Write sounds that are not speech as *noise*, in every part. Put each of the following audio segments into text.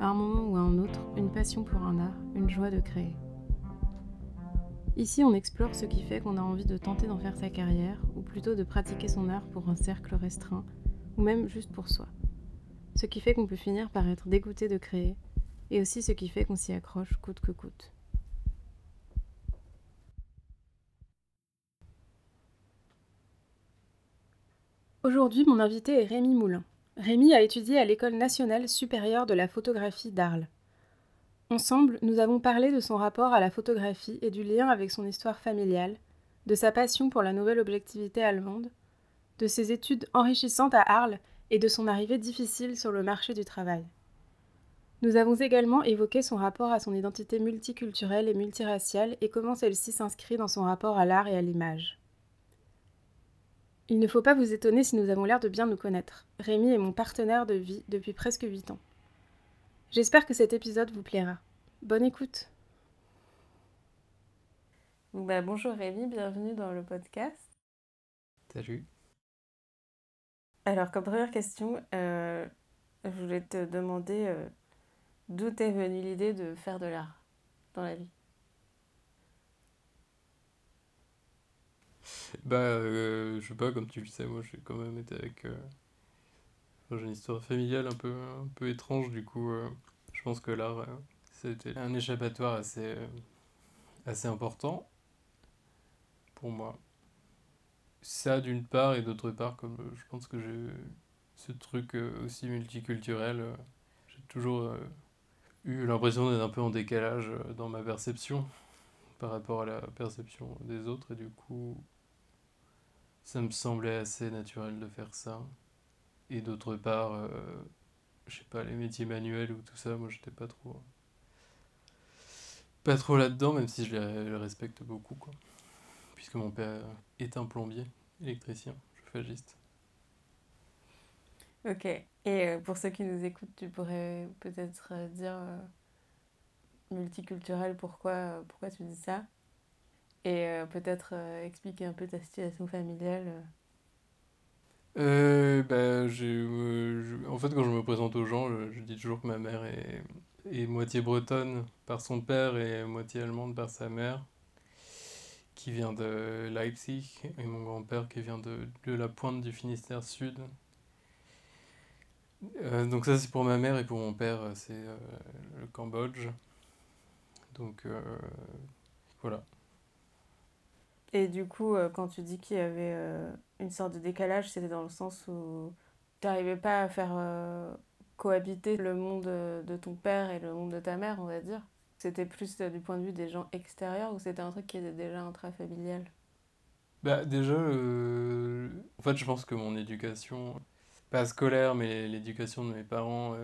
À un moment ou à un autre, une passion pour un art, une joie de créer. Ici, on explore ce qui fait qu'on a envie de tenter d'en faire sa carrière, ou plutôt de pratiquer son art pour un cercle restreint, ou même juste pour soi. Ce qui fait qu'on peut finir par être dégoûté de créer, et aussi ce qui fait qu'on s'y accroche coûte que coûte. Aujourd'hui, mon invité est Rémi Moulin. Rémi a étudié à l'École nationale supérieure de la photographie d'Arles. Ensemble, nous avons parlé de son rapport à la photographie et du lien avec son histoire familiale, de sa passion pour la nouvelle objectivité allemande, de ses études enrichissantes à Arles et de son arrivée difficile sur le marché du travail. Nous avons également évoqué son rapport à son identité multiculturelle et multiraciale et comment celle-ci s'inscrit dans son rapport à l'art et à l'image. Il ne faut pas vous étonner si nous avons l'air de bien nous connaître. Rémi est mon partenaire de vie depuis presque 8 ans. J'espère que cet épisode vous plaira. Bonne écoute. Bah, bonjour Rémi, bienvenue dans le podcast. Salut. Alors comme première question, euh, je voulais te demander euh, d'où t'est venue l'idée de faire de l'art dans la vie? Bah, euh, je sais pas, comme tu le sais, moi j'ai quand même été avec j'ai une histoire familiale un peu, un peu étrange, du coup, euh, je pense que l'art, euh, c'était un échappatoire assez, euh, assez important pour moi. Ça d'une part, et d'autre part, comme je pense que j'ai ce truc aussi multiculturel, j'ai toujours eu l'impression d'être un peu en décalage dans ma perception par rapport à la perception des autres, et du coup, ça me semblait assez naturel de faire ça. Et d'autre part, euh, je sais pas, les métiers manuels ou tout ça, moi j'étais pas trop. Pas trop là-dedans, même si je les, respecte beaucoup, quoi. Puisque mon père est un plombier, électricien, chauffagiste. Ok. Et euh, pour ceux qui nous écoutent, tu pourrais peut-être euh, dire multiculturel, pourquoi, pourquoi tu dis ça? Et peut-être expliquer un peu ta situation familiale euh, bah, j'ai, euh, en fait, quand je me présente aux gens, je, dis toujours que ma mère est, est, moitié bretonne par son père et moitié allemande par sa mère, qui vient de Leipzig, et mon grand-père qui vient de, de, la pointe du Finistère Sud. Euh, donc ça, c'est pour ma mère, et pour mon père, c'est euh, le Cambodge. Donc voilà. Et du coup, euh, quand tu dis qu'il y avait euh, une sorte de décalage, c'était dans le sens où tu n'arrivais pas à faire euh, cohabiter le monde de ton père et le monde de ta mère, on va dire. C'était plus du point de vue des gens extérieurs ou c'était un truc qui était déjà intrafamilial? Bah déjà, en fait je pense que mon éducation, pas scolaire mais l'éducation de mes parents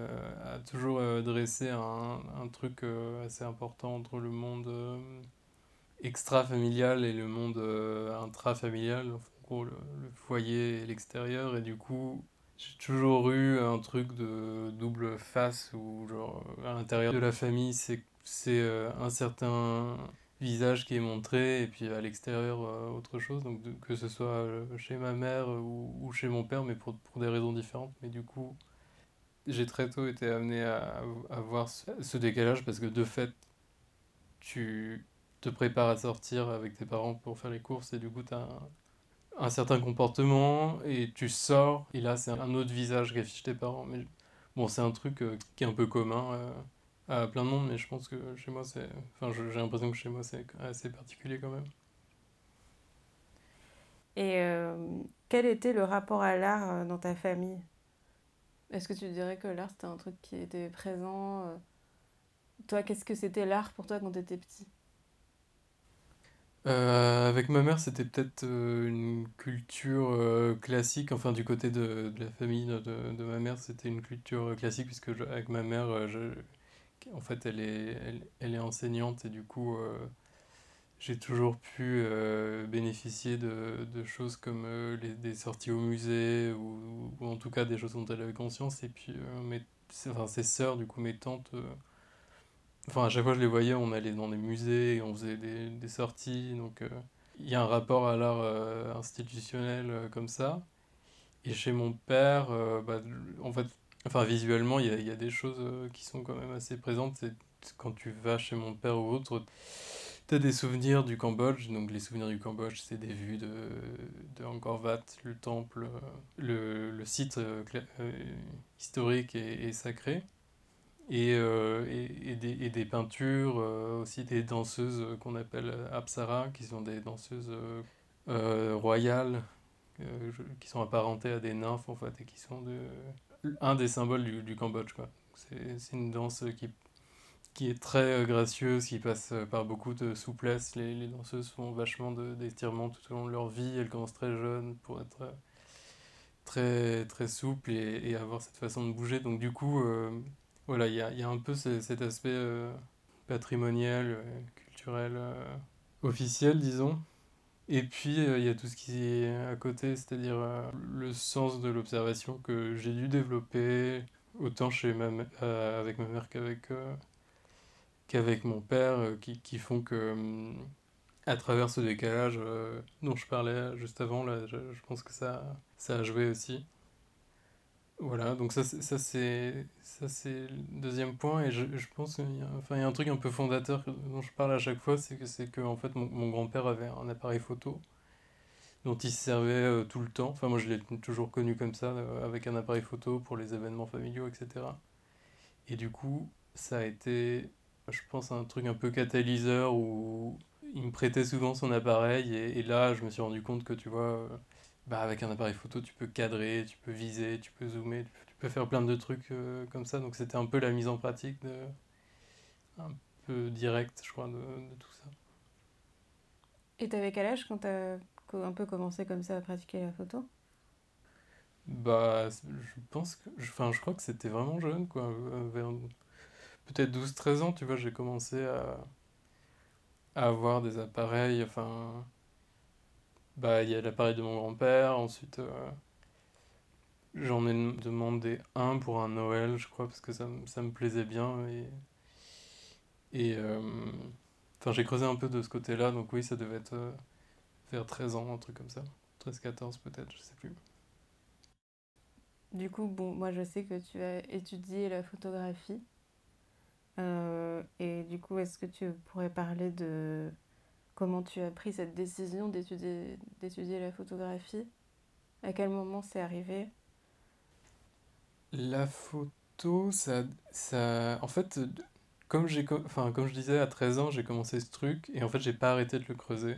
a toujours dressé un, un truc assez important entre le monde extra-familial et le monde euh, intra-familial, en le, foyer et l'extérieur, et du coup j'ai toujours eu un truc de double face où genre à l'intérieur de la famille c'est euh, un certain visage qui est montré et puis à l'extérieur euh, autre chose. Donc que ce soit chez ma mère ou, chez mon père mais pour, pour des raisons différentes. Mais du coup j'ai très tôt été amené à, à voir ce décalage parce que de fait tu te prépares à sortir avec tes parents pour faire les courses et du coup tu as un, certain comportement et tu sors et là c'est un autre visage qu'affichent tes parents. Mais bon, c'est un truc euh, qui est un peu commun euh, à plein de monde, mais je pense que chez moi c'est. Enfin, j'ai l'impression que chez moi c'est assez particulier quand même. Et euh, quel était le rapport à l'art dans ta famille? Est-ce que tu dirais que l'art c'était un truc qui était présent Toi, qu'est-ce que c'était l'art pour toi quand tu étais petit? Euh, avec ma mère, c'était peut-être euh, une culture euh, classique, enfin du côté de, la famille de, de ma mère, c'était une culture classique, puisque avec ma mère, en fait, elle est, elle, est enseignante et du coup, j'ai toujours pu bénéficier de, de, choses comme les, des sorties au musée ou, ou, en tout cas des choses dont elle avait conscience. Et puis, mes, enfin, ses sœurs, du coup, mes tantes Enfin, à chaque fois que je les voyais, on allait dans des musées, on faisait des, sorties. Donc, euh, il y a un rapport à l'art euh, institutionnel euh, comme ça. Et chez mon père, bah, en fait, enfin, visuellement, il y a, y a, des choses qui sont quand même assez présentes. C'est quand tu vas chez mon père ou autre, tu as des souvenirs du Cambodge. Donc, les souvenirs du Cambodge, c'est des vues de, de Angkor Wat, le temple, le, le site historique et sacré. Et, euh, et, et, des, et, des, peintures, euh, aussi des danseuses qu'on appelle Apsara, qui sont des danseuses euh, royales, qui sont apparentées à des nymphes en fait, et qui sont de, un des symboles du, du Cambodge. C'est une danse qui, qui est très gracieuse, qui passe par beaucoup de souplesse. Les, les danseuses font vachement d'étirements tout au long de leur vie, elles commencent très jeunes pour être très, très souples et, avoir cette façon de bouger. Donc du coup voilà, il y a, y a, un peu cet aspect euh, patrimonial, euh, culturel, euh, officiel, disons. Et puis, il y a tout ce qui est à côté, c'est-à-dire le sens de l'observation que j'ai dû développer, autant chez ma, avec ma mère qu'avec qu'avec mon père, qui, qui, font que, à travers ce décalage dont je parlais juste avant, là, je, je pense que ça, ça a joué aussi. Voilà, donc ça, ça c'est le deuxième point et je, pense qu'il y a, y a un truc un peu fondateur dont je parle à chaque fois, c'est que en fait mon, grand-père avait un appareil photo dont il se servait euh, tout le temps. Enfin moi je l'ai toujours connu comme ça, euh, avec un appareil photo pour les événements familiaux, etc. Et du coup, ça a été, je pense, un truc un peu catalyseur où il me prêtait souvent son appareil et, et là je me suis rendu compte que tu vois euh, bah, avec un appareil photo, tu peux cadrer, tu peux viser, tu peux zoomer, tu peux, faire plein de trucs euh, comme ça. Donc c'était un peu la mise en pratique de, un peu directe, je crois, de, de tout ça. Et t'avais quel âge quand t'as un peu commencé comme ça à pratiquer la photo? Bah, je pense que, enfin, je crois que c'était vraiment jeune, quoi, euh, vers peut-être 12-13 ans, tu vois, j'ai commencé à, à avoir des appareils, enfin bah, il y a l'appareil de mon grand-père, ensuite euh, j'en ai demandé un pour un Noël, je crois, parce que ça, ça me plaisait bien. Et, et euh, enfin, j'ai creusé un peu de ce côté-là, donc oui, ça devait être euh, vers 13 ans, un truc comme ça. 13-14 peut-être, je sais plus. Du coup, bon, moi je sais que tu as étudié la photographie. et du coup, est-ce que tu pourrais parler de Comment tu as pris cette décision d'étudier, la photographie? À quel moment c'est arrivé? La photo, ça, ça... En fait, comme, j'ai, enfin, comme je disais, à 13 ans, j'ai commencé ce truc et en fait, j'ai pas arrêté de le creuser.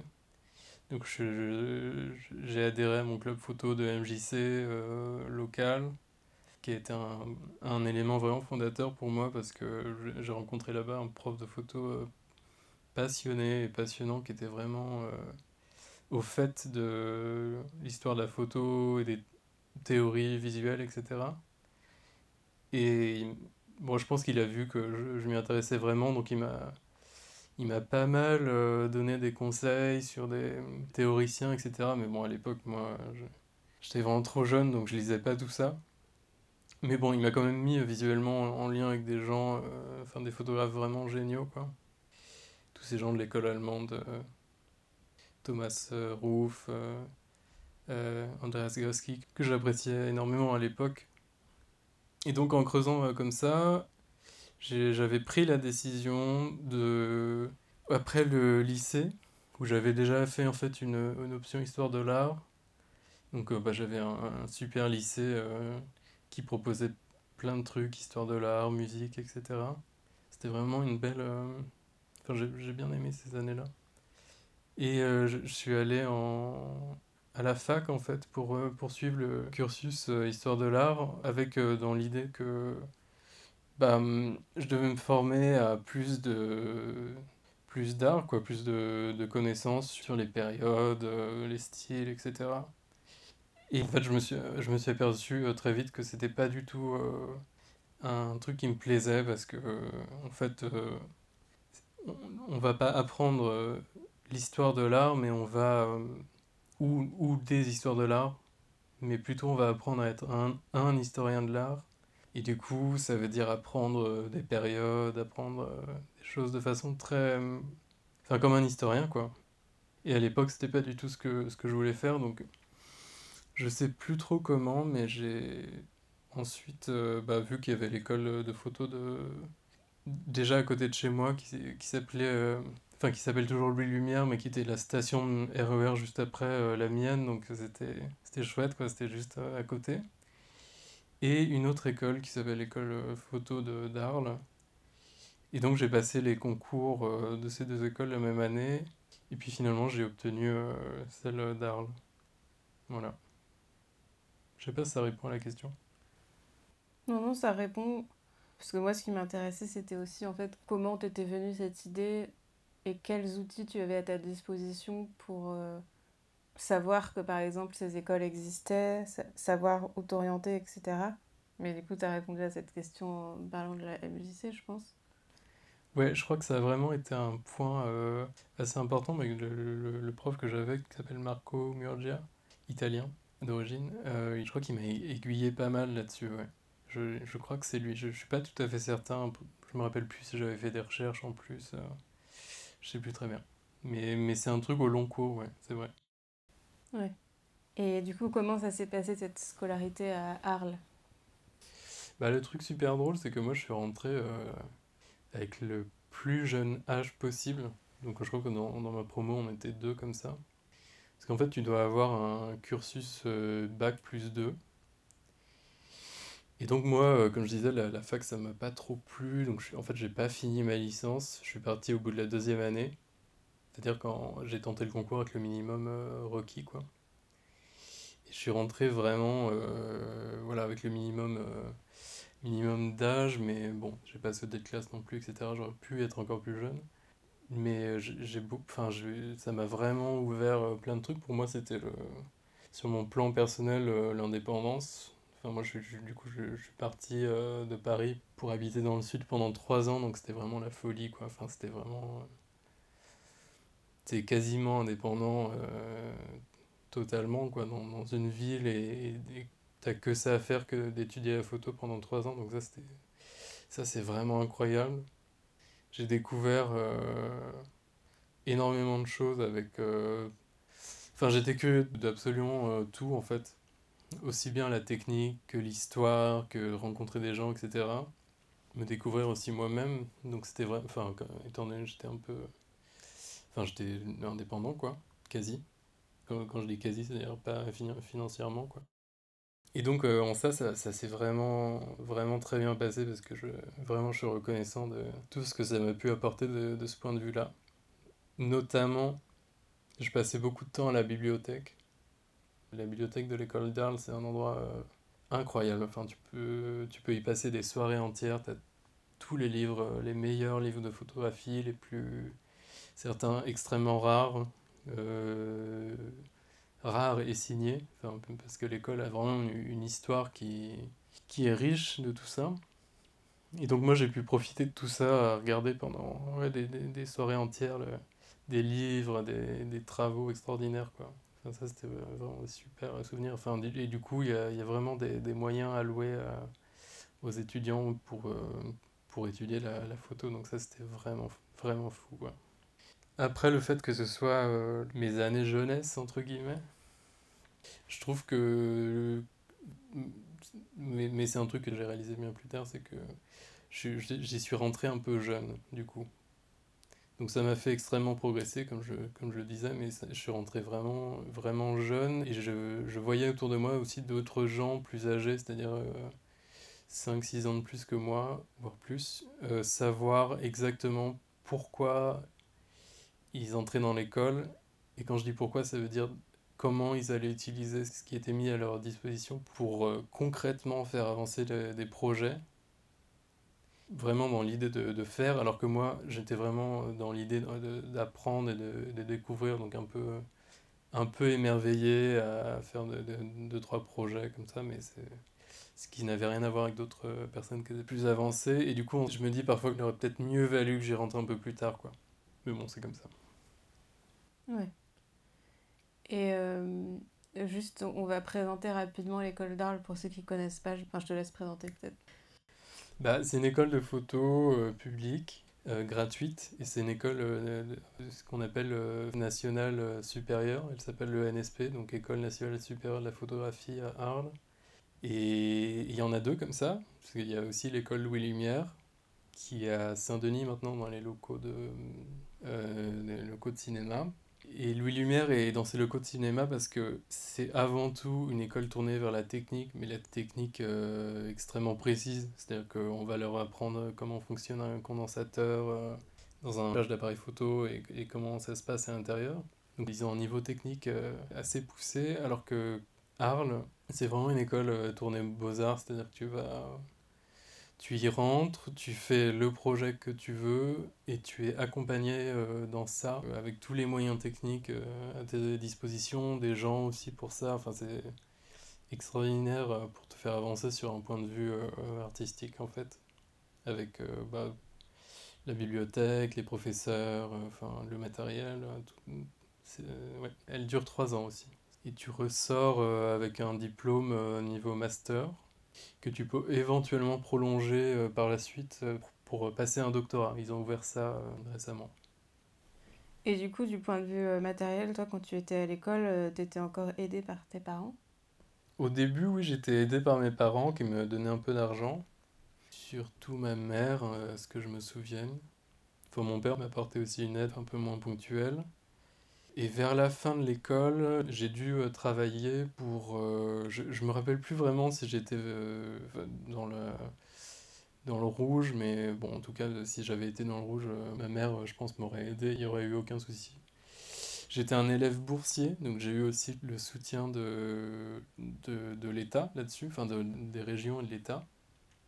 Donc, j'ai adhéré à mon club photo de MJC euh, local, qui a été un, un, élément vraiment fondateur pour moi parce que j'ai rencontré là-bas un prof de photo euh, passionné et passionnant qui était vraiment euh, au fait de l'histoire de la photo et des théories visuelles, etc. Et bon, je pense qu'il a vu que je, m'y intéressais vraiment, donc il m'a il m'a pas mal euh, donné des conseils sur des théoriciens, etc. Mais bon, à l'époque, moi, j'étais vraiment trop jeune, donc je lisais pas tout ça. Mais bon, il m'a quand même mis visuellement en, lien avec des gens, euh, enfin des photographes vraiment géniaux, quoi tous ces gens de l'école allemande, euh, Thomas euh, Ruff, euh, Andreas Goski, que j'appréciais énormément à l'époque. Et donc en creusant comme ça, j'avais pris la décision de, après le lycée, où j'avais déjà fait en fait une, option histoire de l'art. Donc bah, j'avais un, super lycée qui proposait plein de trucs, histoire de l'art, musique, etc. C'était vraiment une belle, j'ai bien aimé ces années-là. Et euh, je, suis allé en, à la fac, en fait, pour euh, poursuivre le cursus euh, Histoire de l'art, avec dans l'idée que bah, je devais me former à plus de plus d'art, quoi, plus de, de, connaissances sur les périodes, les styles, etc. Et en fait, je me suis, je me suis aperçu très vite que c'était pas du tout un truc qui me plaisait parce que, en fait, on, va pas apprendre l'histoire de l'art, mais on va. ou, ou des histoires de l'art, mais plutôt on va apprendre à être un, historien de l'art. Et du coup, ça veut dire apprendre des périodes, apprendre des choses de façon très. Enfin, comme un historien, quoi. Et à l'époque, c'était pas du tout ce que, je voulais faire, donc je sais plus trop comment, mais j'ai ensuite euh, bah, vu qu'il y avait l'école de photo de déjà à côté de chez moi qui, qui s'appelait euh, enfin qui s'appelle toujours Louis Lumière mais qui était la station RER e juste après euh, la mienne donc c'était c'était chouette quoi c'était juste à côté et une autre école qui s'appelle l'école photo de d'Arles et donc j'ai passé les concours de ces deux écoles la même année et puis finalement, j'ai obtenu euh, celle d'Arles. Voilà. Je sais pas si ça répond à la question. Non, non, ça répond. Parce que moi, ce qui m'intéressait, c'était aussi en fait comment t'étais venue cette idée et quels outils tu avais à ta disposition pour euh, savoir que par exemple ces écoles existaient, savoir où t'orienter, etc. Mais du coup, tu as répondu à cette question en parlant de la MJC, je pense. Ouais, je crois que ça a vraiment été un point euh, assez important. Mais le, le, prof que j'avais, qui s'appelle Marco Murgia, italien d'origine, euh, je crois qu'il m'a aiguillé pas mal là-dessus. Je, je, crois que c'est lui. Je, je suis pas tout à fait certain. Je me rappelle plus si j'avais fait des recherches en plus. Euh, je sais plus très bien. Mais, mais c'est un truc au long cours, ouais, c'est vrai. Ouais. Et du coup, comment ça s'est passé cette scolarité à Arles? Bah, Le truc super drôle, c'est que moi je suis rentré avec le plus jeune âge possible. Donc je crois que dans, dans ma promo, on était deux comme ça. Parce qu'en fait, tu dois avoir un cursus euh, bac plus 2. Et donc moi, euh, comme je disais, la, fac, ça m'a pas trop plu. Donc je, en fait, j'ai pas fini ma licence. Je suis parti au bout de la deuxième année. C'est-à-dire quand j'ai tenté le concours avec le minimum euh, requis, quoi. Et je suis rentré vraiment, voilà, avec le minimum minimum d'âge, mais bon, j'ai pas sauté de classe non plus, etc. J'aurais pu être encore plus jeune. Mais euh, j'ai enfin, ça m'a vraiment ouvert euh, plein de trucs. Pour moi, c'était le, sur mon plan personnel, euh, l'indépendance. Moi, je, du coup, je, suis parti de Paris pour habiter dans le sud pendant trois ans, donc c'était vraiment la folie, quoi. Enfin, c'était vraiment. c'est quasiment indépendant totalement, quoi, dans, dans une ville et, t'as que ça à faire que d'étudier la photo pendant trois ans. Donc ça, c'était, ça c'est vraiment incroyable. J'ai découvert euh, énormément de choses avec... Euh, enfin, j'étais curieux d'absolument euh, tout, en fait. Aussi bien la technique que l'histoire, que rencontrer des gens, etc. Me découvrir aussi moi-même. Donc c'était vrai... Enfin, étant donné j'étais un peu... Enfin, j'étais indépendant, quoi. Quasi. Quand, quand je dis quasi, c'est-à-dire pas financièrement, quoi. Et donc euh, en ça, ça, s'est vraiment, vraiment très bien passé parce que je, vraiment je suis reconnaissant de tout ce que ça m'a pu apporter de, de ce point de vue-là. Notamment, je passais beaucoup de temps à la bibliothèque. La bibliothèque de l'école d'Arles, c'est un endroit euh, incroyable. Enfin, tu peux, tu peux y passer des soirées entières. Tu as tous les livres, euh, les meilleurs livres de photographie, les plus. certains extrêmement rares. Euh, rare et signé, enfin, parce que l'école a vraiment une, histoire qui, qui est riche de tout ça. Et donc moi j'ai pu profiter de tout ça à regarder pendant des, des, soirées entières, des livres, des, des, travaux extraordinaires. Quoi. Ça c'était vraiment des super souvenirs. Enfin, et du coup il y a, y a, vraiment des, moyens alloués à, aux étudiants pour, euh, pour étudier la, la, photo. Donc ça c'était vraiment, vraiment fou. Quoi. Après le fait que ce soit euh, mes années jeunesse, entre guillemets, je trouve que. Mais, mais c'est un truc que j'ai réalisé bien plus tard, c'est que j'y suis rentré un peu jeune, du coup. Donc ça m'a fait extrêmement progresser, comme je, comme je le disais, mais je suis rentré vraiment, vraiment jeune et je, voyais autour de moi aussi d'autres gens plus âgés, c'est-à-dire 5-6 ans de plus que moi, voire plus, euh, savoir exactement pourquoi ils entraient dans l'école. Et quand je dis pourquoi, ça veut dire comment ils allaient utiliser ce qui était mis à leur disposition pour euh, concrètement faire avancer des projets. Vraiment dans l'idée de, de, faire, alors que moi j'étais vraiment dans l'idée d'apprendre et de, de, découvrir, donc un peu, un peu émerveillé à faire deux, trois projets comme ça, mais ce qui n'avait rien à voir avec d'autres personnes qui étaient plus avancées. Et du coup, je me dis parfois qu'il aurait peut-être mieux valu que j'y rentre un peu plus tard, quoi. Mais bon, c'est comme ça. Ouais. Et juste, on va présenter rapidement l'école d'Arles pour ceux qui connaissent pas. Enfin, je te laisse présenter peut-être. Bah, c'est une école de photo publique euh, gratuite et c'est une école euh, ce qu'on appelle euh, nationale supérieure. Elle s'appelle le NSP, donc École nationale supérieure de la photographie à Arles. Et il y en a deux comme ça, parce qu'il y a aussi l'école Louis Lumière qui est à Saint-Denis maintenant dans les locaux de, les locaux de cinéma. Et Louis Lumière est dans ses locaux de cinéma parce que c'est avant tout une école tournée vers la technique, mais la technique euh, extrêmement précise. C'est-à-dire qu'on va leur apprendre comment fonctionne un condensateur euh, dans un plage d'appareil photo et, comment ça se passe à l'intérieur. Donc ils ont un niveau technique euh, assez poussé, alors que Arles, c'est vraiment une école tournée beaux-arts, c'est-à-dire que tu vas tu y rentres, tu fais le projet que tu veux et tu es accompagné euh, dans ça euh, avec tous les moyens techniques euh, à tes dispositions, des gens aussi pour ça. Enfin, c'est extraordinaire pour te faire avancer sur un point de vue artistique en fait, avec bah, la bibliothèque, les professeurs, enfin le matériel. Elle dure trois ans aussi. Et tu ressors avec un diplôme niveau master que tu peux éventuellement prolonger euh, par la suite euh, pour passer un doctorat. Ils ont ouvert ça euh, récemment. Et du coup, du point de vue matériel, toi, quand tu étais à l'école, tu étais encore aidé par tes parents? Au début, oui, j'étais aidé par mes parents qui me donnaient un peu d'argent. Surtout ma mère, à ce que je me souvienne. Enfin, mon père m'apportait aussi une aide un peu moins ponctuelle. Et vers la fin de l'école, j'ai dû euh, travailler pour... Euh, je, je me rappelle plus vraiment si j'étais euh, dans le, dans le rouge, mais bon, en tout cas, si j'avais été dans le rouge, ma mère, je pense, m'aurait aidé, il n'y aurait eu aucun souci. J'étais un élève boursier, donc j'ai eu aussi le soutien de, de, de l'État là-dessus, enfin de, des régions et de l'État.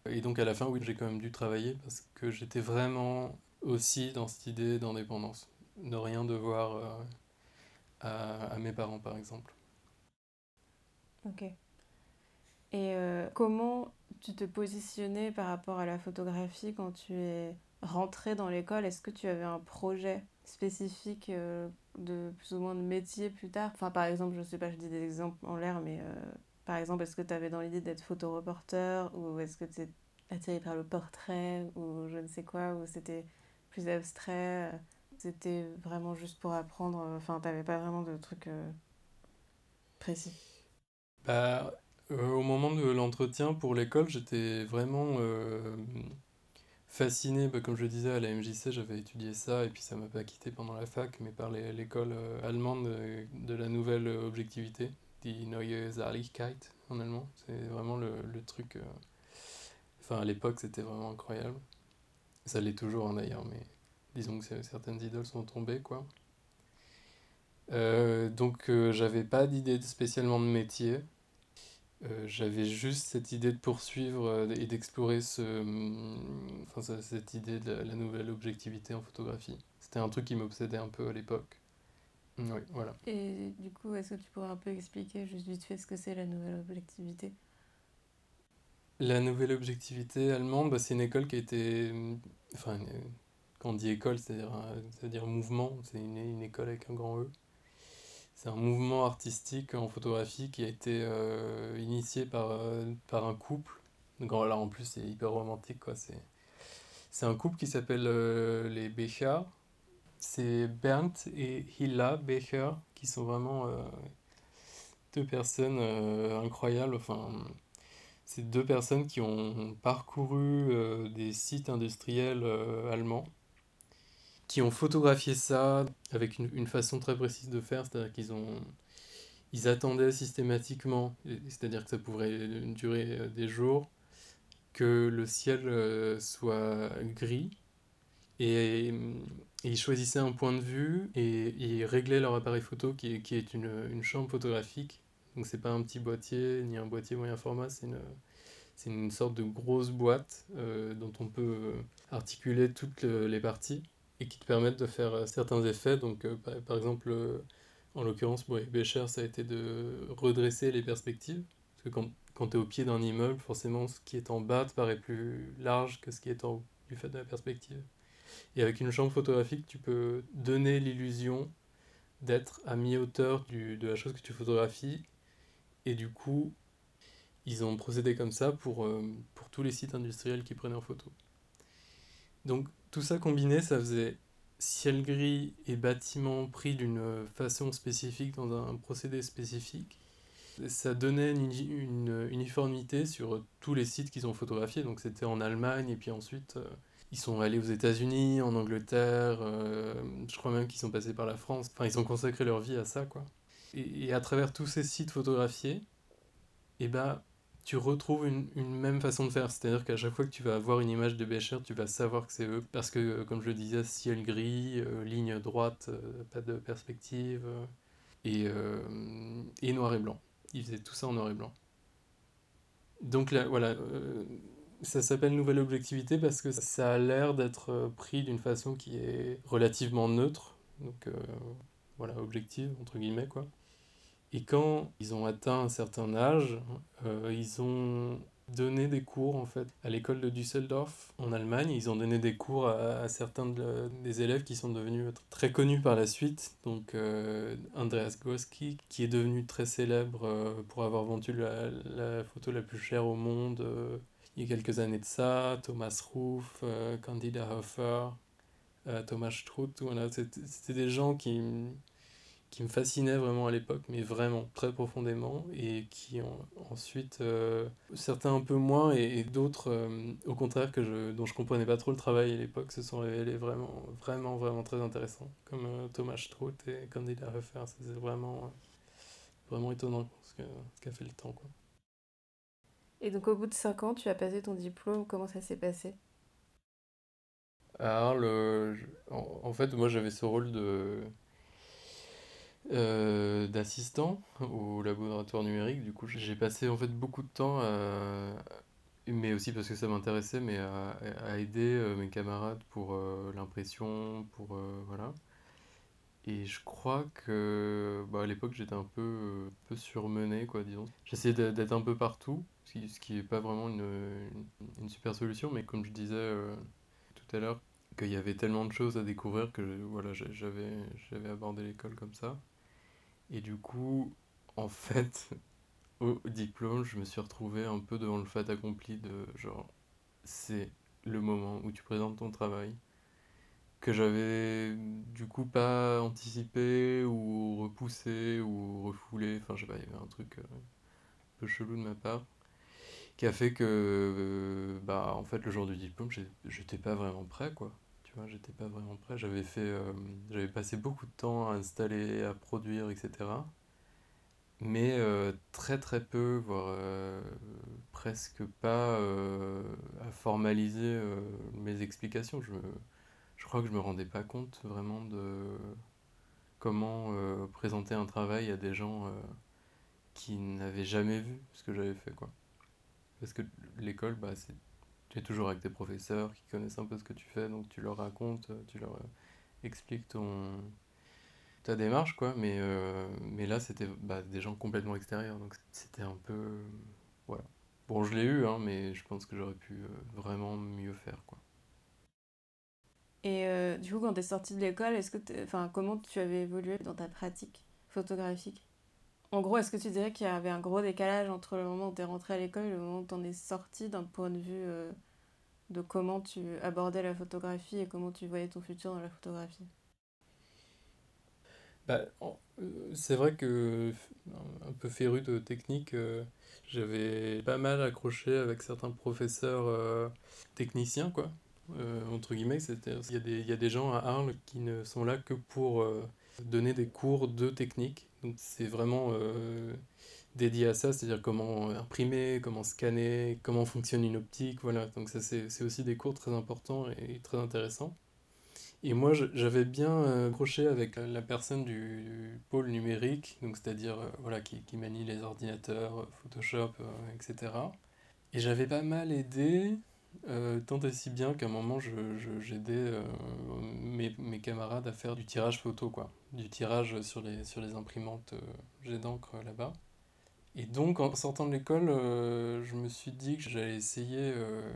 Et donc à la fin, oui, j'ai quand même dû travailler parce que j'étais vraiment aussi dans cette idée d'indépendance. De rien devoir à, mes parents, par exemple. Ok. Et euh, comment tu te positionnais par rapport à la photographie quand tu es rentré dans l'école? Est-ce que tu avais un projet spécifique euh, de plus ou moins de métier plus tard? Enfin, par exemple, je sais pas, je dis des exemples en l'air, mais euh, par exemple, est-ce que tu avais dans l'idée d'être photoreporter ou est-ce que tu es attiré par le portrait ou je ne sais quoi, ou c'était plus abstrait c'était vraiment juste pour apprendre. Euh, enfin, t'avais pas vraiment de trucs euh, précis. Bah, euh, au moment de l'entretien pour l'école, j'étais vraiment fasciné. Bah, comme je le disais, à la MJC, j'avais étudié ça et puis ça m'a pas quitté pendant la fac, mais par l'école allemande de, la nouvelle objectivité, die neue Sachlichkeit en allemand. C'est vraiment le, le truc. Enfin, à l'époque, c'était vraiment incroyable. Ça l'est toujours hein, d'ailleurs, mais disons que certaines idoles sont tombées, quoi. Euh, donc euh, j'avais pas d'idée spécialement de métier. Euh, j'avais juste cette idée de poursuivre et d'explorer ce, enfin, cette idée de la, nouvelle objectivité en photographie. C'était un truc qui m'obsédait un peu à l'époque. Oui, voilà. Et du coup, est-ce que tu pourrais un peu expliquer juste vite fait ce que c'est la nouvelle objectivité? La nouvelle objectivité allemande, bah, c'est une école qui a été... Enfin, quand on dit école, c'est-à-dire, c'est-à-dire mouvement, c'est une, une, école avec un grand E. C'est un mouvement artistique en photographie qui a été euh, initié par, euh, par un couple. Là, en plus, c'est hyper romantique. C'est, un couple qui s'appelle euh, les Becher. C'est Bernd et Hilla Becher, qui sont vraiment deux personnes incroyables. Enfin, c'est deux personnes qui ont parcouru des sites industriels allemands qui ont photographié ça avec une, une façon très précise de faire, c'est-à-dire qu'ils ont ils attendaient systématiquement, c'est-à-dire que ça pourrait durer euh, des jours, que le ciel euh, soit gris, et, ils choisissaient un point de vue et ils réglaient leur appareil photo qui, qui est une, une, chambre photographique. Donc c'est pas un petit boîtier ni un boîtier moyen format, c'est une, c'est une sorte de grosse boîte euh, dont on peut articuler toutes les parties et qui te permettent de faire euh, certains effets. Donc, euh, par, exemple, euh, en l'occurrence, pour Becher, ça a été de redresser les perspectives. Parce que quand, quand tu es au pied d'un immeuble, forcément, ce qui est en bas te paraît plus large que ce qui est en haut, du fait de la perspective. Et avec une chambre photographique, tu peux donner l'illusion d'être à mi-hauteur de la chose que tu photographies. Et du coup, ils ont procédé comme ça pour, pour tous les sites industriels qui prenaient en photo. Donc tout ça combiné, ça faisait ciel gris et bâtiment pris d'une façon spécifique dans un procédé spécifique ça donnait une, uniformité sur tous les sites qu'ils ont photographiés. Donc c'était en Allemagne et puis ensuite euh, ils sont allés aux États-Unis, en Angleterre. Euh, je crois même qu'ils sont passés par la France. Enfin, ils ont consacré leur vie à ça, quoi. Et, à travers tous ces sites photographiés, eh ben, tu retrouves une, même façon de faire. C'est-à-dire qu'à chaque fois que tu vas voir une image de Bécher, tu vas savoir que c'est eux. Parce que, euh, comme je le disais, ciel gris, ligne droite, pas de perspective, et, et noir et blanc. Il faisait tout ça en noir et blanc. Donc là, voilà, euh, ça s'appelle nouvelle objectivité parce que ça a l'air d'être euh, pris d'une façon qui est relativement neutre, donc euh, voilà, objective, entre guillemets, quoi. Et quand ils ont atteint un certain âge, ils ont donné des cours en fait à l'école de Düsseldorf en Allemagne. Ils ont donné des cours à, certains des élèves qui sont devenus très connus par la suite. Donc euh, Andreas Goski qui est devenu très célèbre euh, pour avoir vendu la, photo la plus chère au monde euh, il y a quelques années de ça. Thomas Ruff, Candida Hofer, Thomas Struth. Voilà, c'était des gens qui qui me fascinait vraiment à l'époque, mais vraiment très profondément, et qui ont ensuite, euh, certains un peu moins, et, d'autres, euh, au contraire, que je, dont je comprenais pas trop le travail à l'époque, se sont révélés vraiment, vraiment, vraiment très intéressants, comme euh, Thomas Struth et Candida Hofer. C'est vraiment, vraiment étonnant ce qu'a fait le temps. Quoi. Et donc au bout de 5 ans, tu as passé ton diplôme, comment ça s'est passé? Alors, le, en fait, moi j'avais ce rôle de euh, d'assistant au laboratoire numérique. Du coup, j'ai passé en fait beaucoup de temps, mais aussi parce que ça m'intéressait, mais à, aider euh, mes camarades pour euh, l'impression, pour voilà. Et je crois que bah, à l'époque j'étais un peu, peu surmené, quoi, disons. J'essayais d'être un peu partout, ce qui, ce qui est pas vraiment une, une, super solution, mais comme je disais tout à l'heure, qu'il y avait tellement de choses à découvrir que voilà, j'avais abordé l'école comme ça. Et du coup, en fait, *laughs* au diplôme, je me suis retrouvé un peu devant le fait accompli de genre, c'est le moment où tu présentes ton travail que j'avais du coup pas anticipé ou repoussé ou refoulé. Enfin, je sais pas, il y avait un truc euh, un peu chelou de ma part qui a fait que, euh, bah, en fait, le jour du diplôme, j'étais pas vraiment prêt, quoi j'étais pas vraiment prêt. J'avais fait, euh, j'avais passé beaucoup de temps à installer, à produire, etc. Mais euh, très très peu, voire euh, presque pas à formaliser mes explications. Je, je crois que je me rendais pas compte vraiment de comment présenter un travail à des gens qui n'avaient jamais vu ce que j'avais fait, quoi. Parce que l'école, bah, c'est toujours avec tes professeurs qui connaissent un peu ce que tu fais, donc tu leur racontes, tu leur euh, expliques ton, ta démarche, quoi. Mais, euh, mais là, c'était bah, des gens complètement extérieurs, donc c'était un peu. voilà. Bon, je l'ai eu, hein, mais je pense que j'aurais pu euh, vraiment mieux faire, quoi. Et du coup, quand tu es sorti de l'école, est-ce que enfin, comment tu avais évolué dans ta pratique photographique? En gros, est-ce que tu dirais qu'il y avait un gros décalage entre le moment où tu es rentré à l'école et le moment où tu en es sorti d'un point de vue de comment tu abordais la photographie et comment tu voyais ton futur dans la photographie bah, euh, C'est vrai que, un peu féru de technique, euh, j'avais pas mal accroché avec certains professeurs euh, techniciens, quoi. entre guillemets, il y, a des, y a des gens à Arles qui ne sont là que pour donner des cours de technique. Donc c'est vraiment dédié à ça, c'est-à-dire comment imprimer, comment scanner, comment fonctionne une optique, voilà. Donc ça c'est aussi des cours très importants et très intéressants. Et moi j'avais bien euh, accroché avec la personne du pôle numérique, donc c'est-à-dire euh, voilà qui, qui, manie les ordinateurs, Photoshop, euh, etc. Et j'avais pas mal aidé, tant et si bien qu'à un moment j'aidais mes, mes, camarades à faire du tirage photo, quoi. Du tirage sur les, sur les imprimantes jet d'encre là-bas. Et donc, en sortant de l'école, euh, je me suis dit que j'allais essayer euh,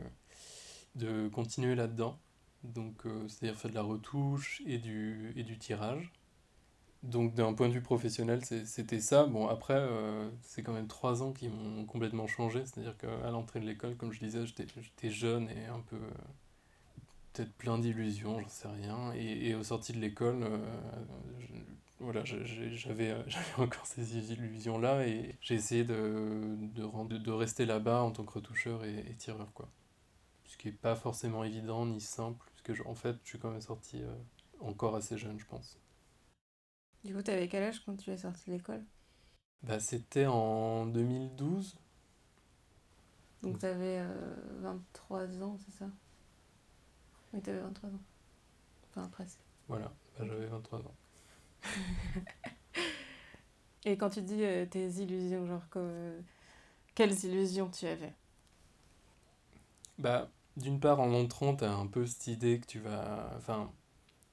de continuer là-dedans. Donc, euh, c'est-à-dire faire de la retouche et du, et du tirage. Donc, d'un point de vue professionnel, c'était ça. Bon, après, c'est quand même trois ans qui m'ont complètement changé. C'est-à-dire qu'à l'entrée de l'école, comme je disais, j'étais, jeune et un peu, peut-être plein d'illusions, j'en sais rien. Et, et au sorti de l'école, voilà, j'avais, euh, *laughs* j'avais encore ces illusions-là et j'ai essayé de, de, rendre- de rester là-bas en tant que retoucheur et, et tireur, quoi. Ce qui est pas forcément évident ni simple, parce que je- en fait, je suis quand même sorti euh, encore assez jeune, je pense. Du coup, t'avais quel âge quand tu es sorti de l'école? Bah, c'était en 2012. Donc t'avais euh, 23 ans, c'est ça? Oui, t'avais 23 ans. Enfin, presque. Voilà, bah, j'avais 23 ans. *laughs* Et quand tu dis euh, tes illusions, genre que... quelles illusions tu avais? Bah, d'une part, en entrant, t'as un peu cette idée que tu vas... Enfin,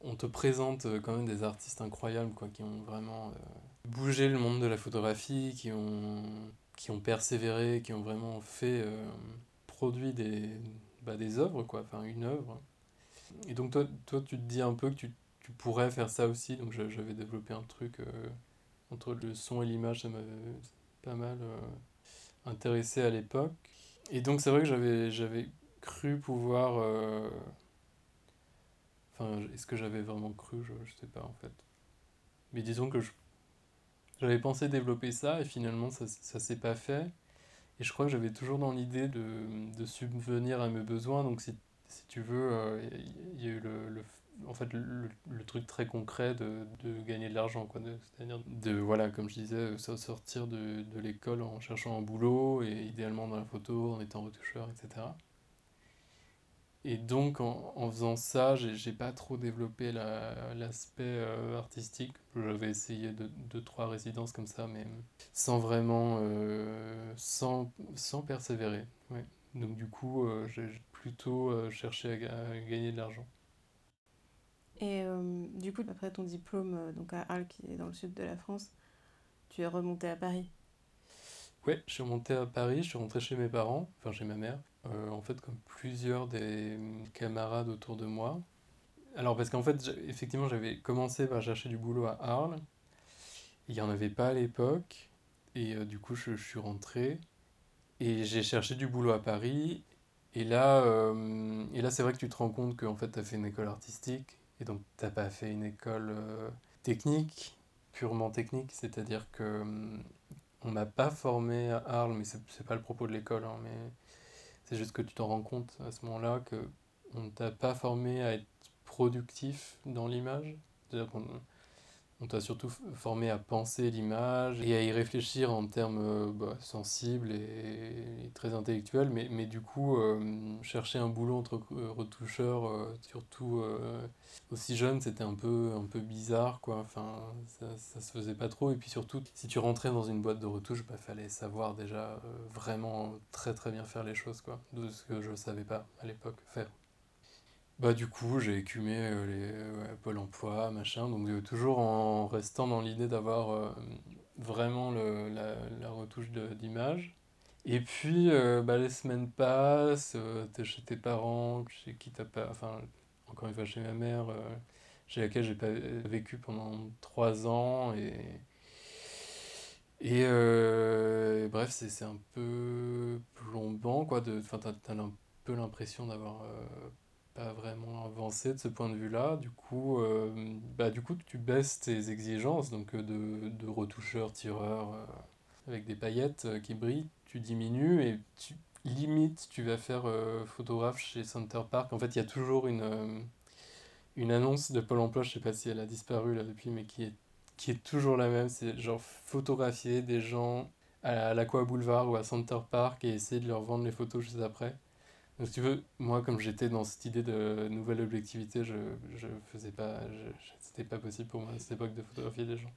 on te présente euh, quand même des artistes incroyables, quoi, qui ont vraiment euh, bougé le monde de la photographie, qui ont, qui ont persévéré, qui ont vraiment fait, euh, produit des, bah, des œuvres, quoi, enfin, une œuvre. Et donc, toi, toi, tu te dis un peu que tu, tu pourrais faire ça aussi, donc j'avais développé un truc euh, entre le son et l'image, ça m'avait pas mal euh, intéressé à l'époque. Et donc, c'est vrai que j'avais, cru pouvoir. euh, Enfin, est-ce que j'avais vraiment cru? Je, sais pas en fait. Mais disons que j'avais pensé développer ça et finalement ça, ça s'est pas fait. Et je crois que j'avais toujours dans l'idée de, de subvenir à mes besoins. Donc, si, si tu veux, il y, a eu le, le- en fait, le, le truc très concret de, de gagner de l'argent. quoi. De- C'est-à-dire de, voilà, comme je disais, so- sortir de, de l'école en cherchant un boulot et idéalement dans la photo, en étant retoucheur, etc. Et donc, en, faisant ça, j'ai pas trop développé la- l'aspect euh, artistique. J'avais essayé deux, deux, trois résidences comme ça, mais sans vraiment, euh, sans, sans persévérer. Ouais. Donc, du coup, euh, j'ai plutôt euh, cherché à gagner de l'argent. Et euh, du coup, après ton diplôme euh, donc à Arles, qui est dans le sud de la France, tu es remonté à Paris. Ouais, je suis remonté à Paris, je suis rentré chez mes parents, enfin chez ma mère, euh, en fait comme plusieurs des camarades autour de moi. Alors parce qu'en fait, effectivement, j'avais commencé par chercher du boulot à Arles, il n'y en avait pas à l'époque, et du coup je, suis rentré, et j'ai cherché du boulot à Paris, et là, et là c'est vrai que tu te rends compte qu'en fait tu as fait une école artistique, et donc t'as pas fait une école euh, technique, purement technique, c'est-à-dire que... euh, on m'a pas formé à Arles, mais c'est pas le propos de l'école, hein, mais c'est juste que tu t'en rends compte à ce moment-là que on t'a pas formé à être productif dans l'image. On t'a surtout formé à penser l'image et à y réfléchir en termes euh, bah, sensibles et, très intellectuels, mais, du coup, euh, chercher un boulot entre euh, retoucheurs, surtout aussi jeune, c'était un peu, un peu bizarre, quoi. Enfin, ça, ça se faisait pas trop. Et puis surtout, si tu rentrais dans une boîte de retouche, bah, fallait savoir déjà vraiment très très bien faire les choses, quoi. De ce que je savais pas à l'époque faire. Bah du coup, j'ai écumé euh, les ouais, Pôle emploi, machin, donc euh, toujours en restant dans l'idée d'avoir euh, vraiment la, retouche d'image. Et puis, euh, bah, les semaines passent, euh, t'es chez tes parents, chez qui t'as pas... Enfin, encore une fois, chez ma mère, euh, chez laquelle j'ai pas vécu pendant trois ans, et... Et euh, bref, c'est un peu plombant, quoi, de... Enfin, t'as, un peu l'impression d'avoir... euh, pas vraiment avancé de ce point de vue-là. Du coup, euh, bah, du coup, tu baisses tes exigences donc euh, de, de retoucheur, tireur, euh, avec des paillettes qui brillent, tu diminues et tu limite, tu vas faire photographe chez Center Park. En fait, il y a toujours une, une annonce de Pôle emploi, je sais pas si elle a disparu là depuis, mais qui est, qui est toujours la même. C'est genre photographier des gens à l'Aqua Boulevard ou à Center Park et essayer de leur vendre les photos juste après. Donc, si tu veux, moi, comme j'étais dans cette idée de nouvelle objectivité, je, je faisais pas, c'était pas possible pour moi à cette époque de photographier des gens.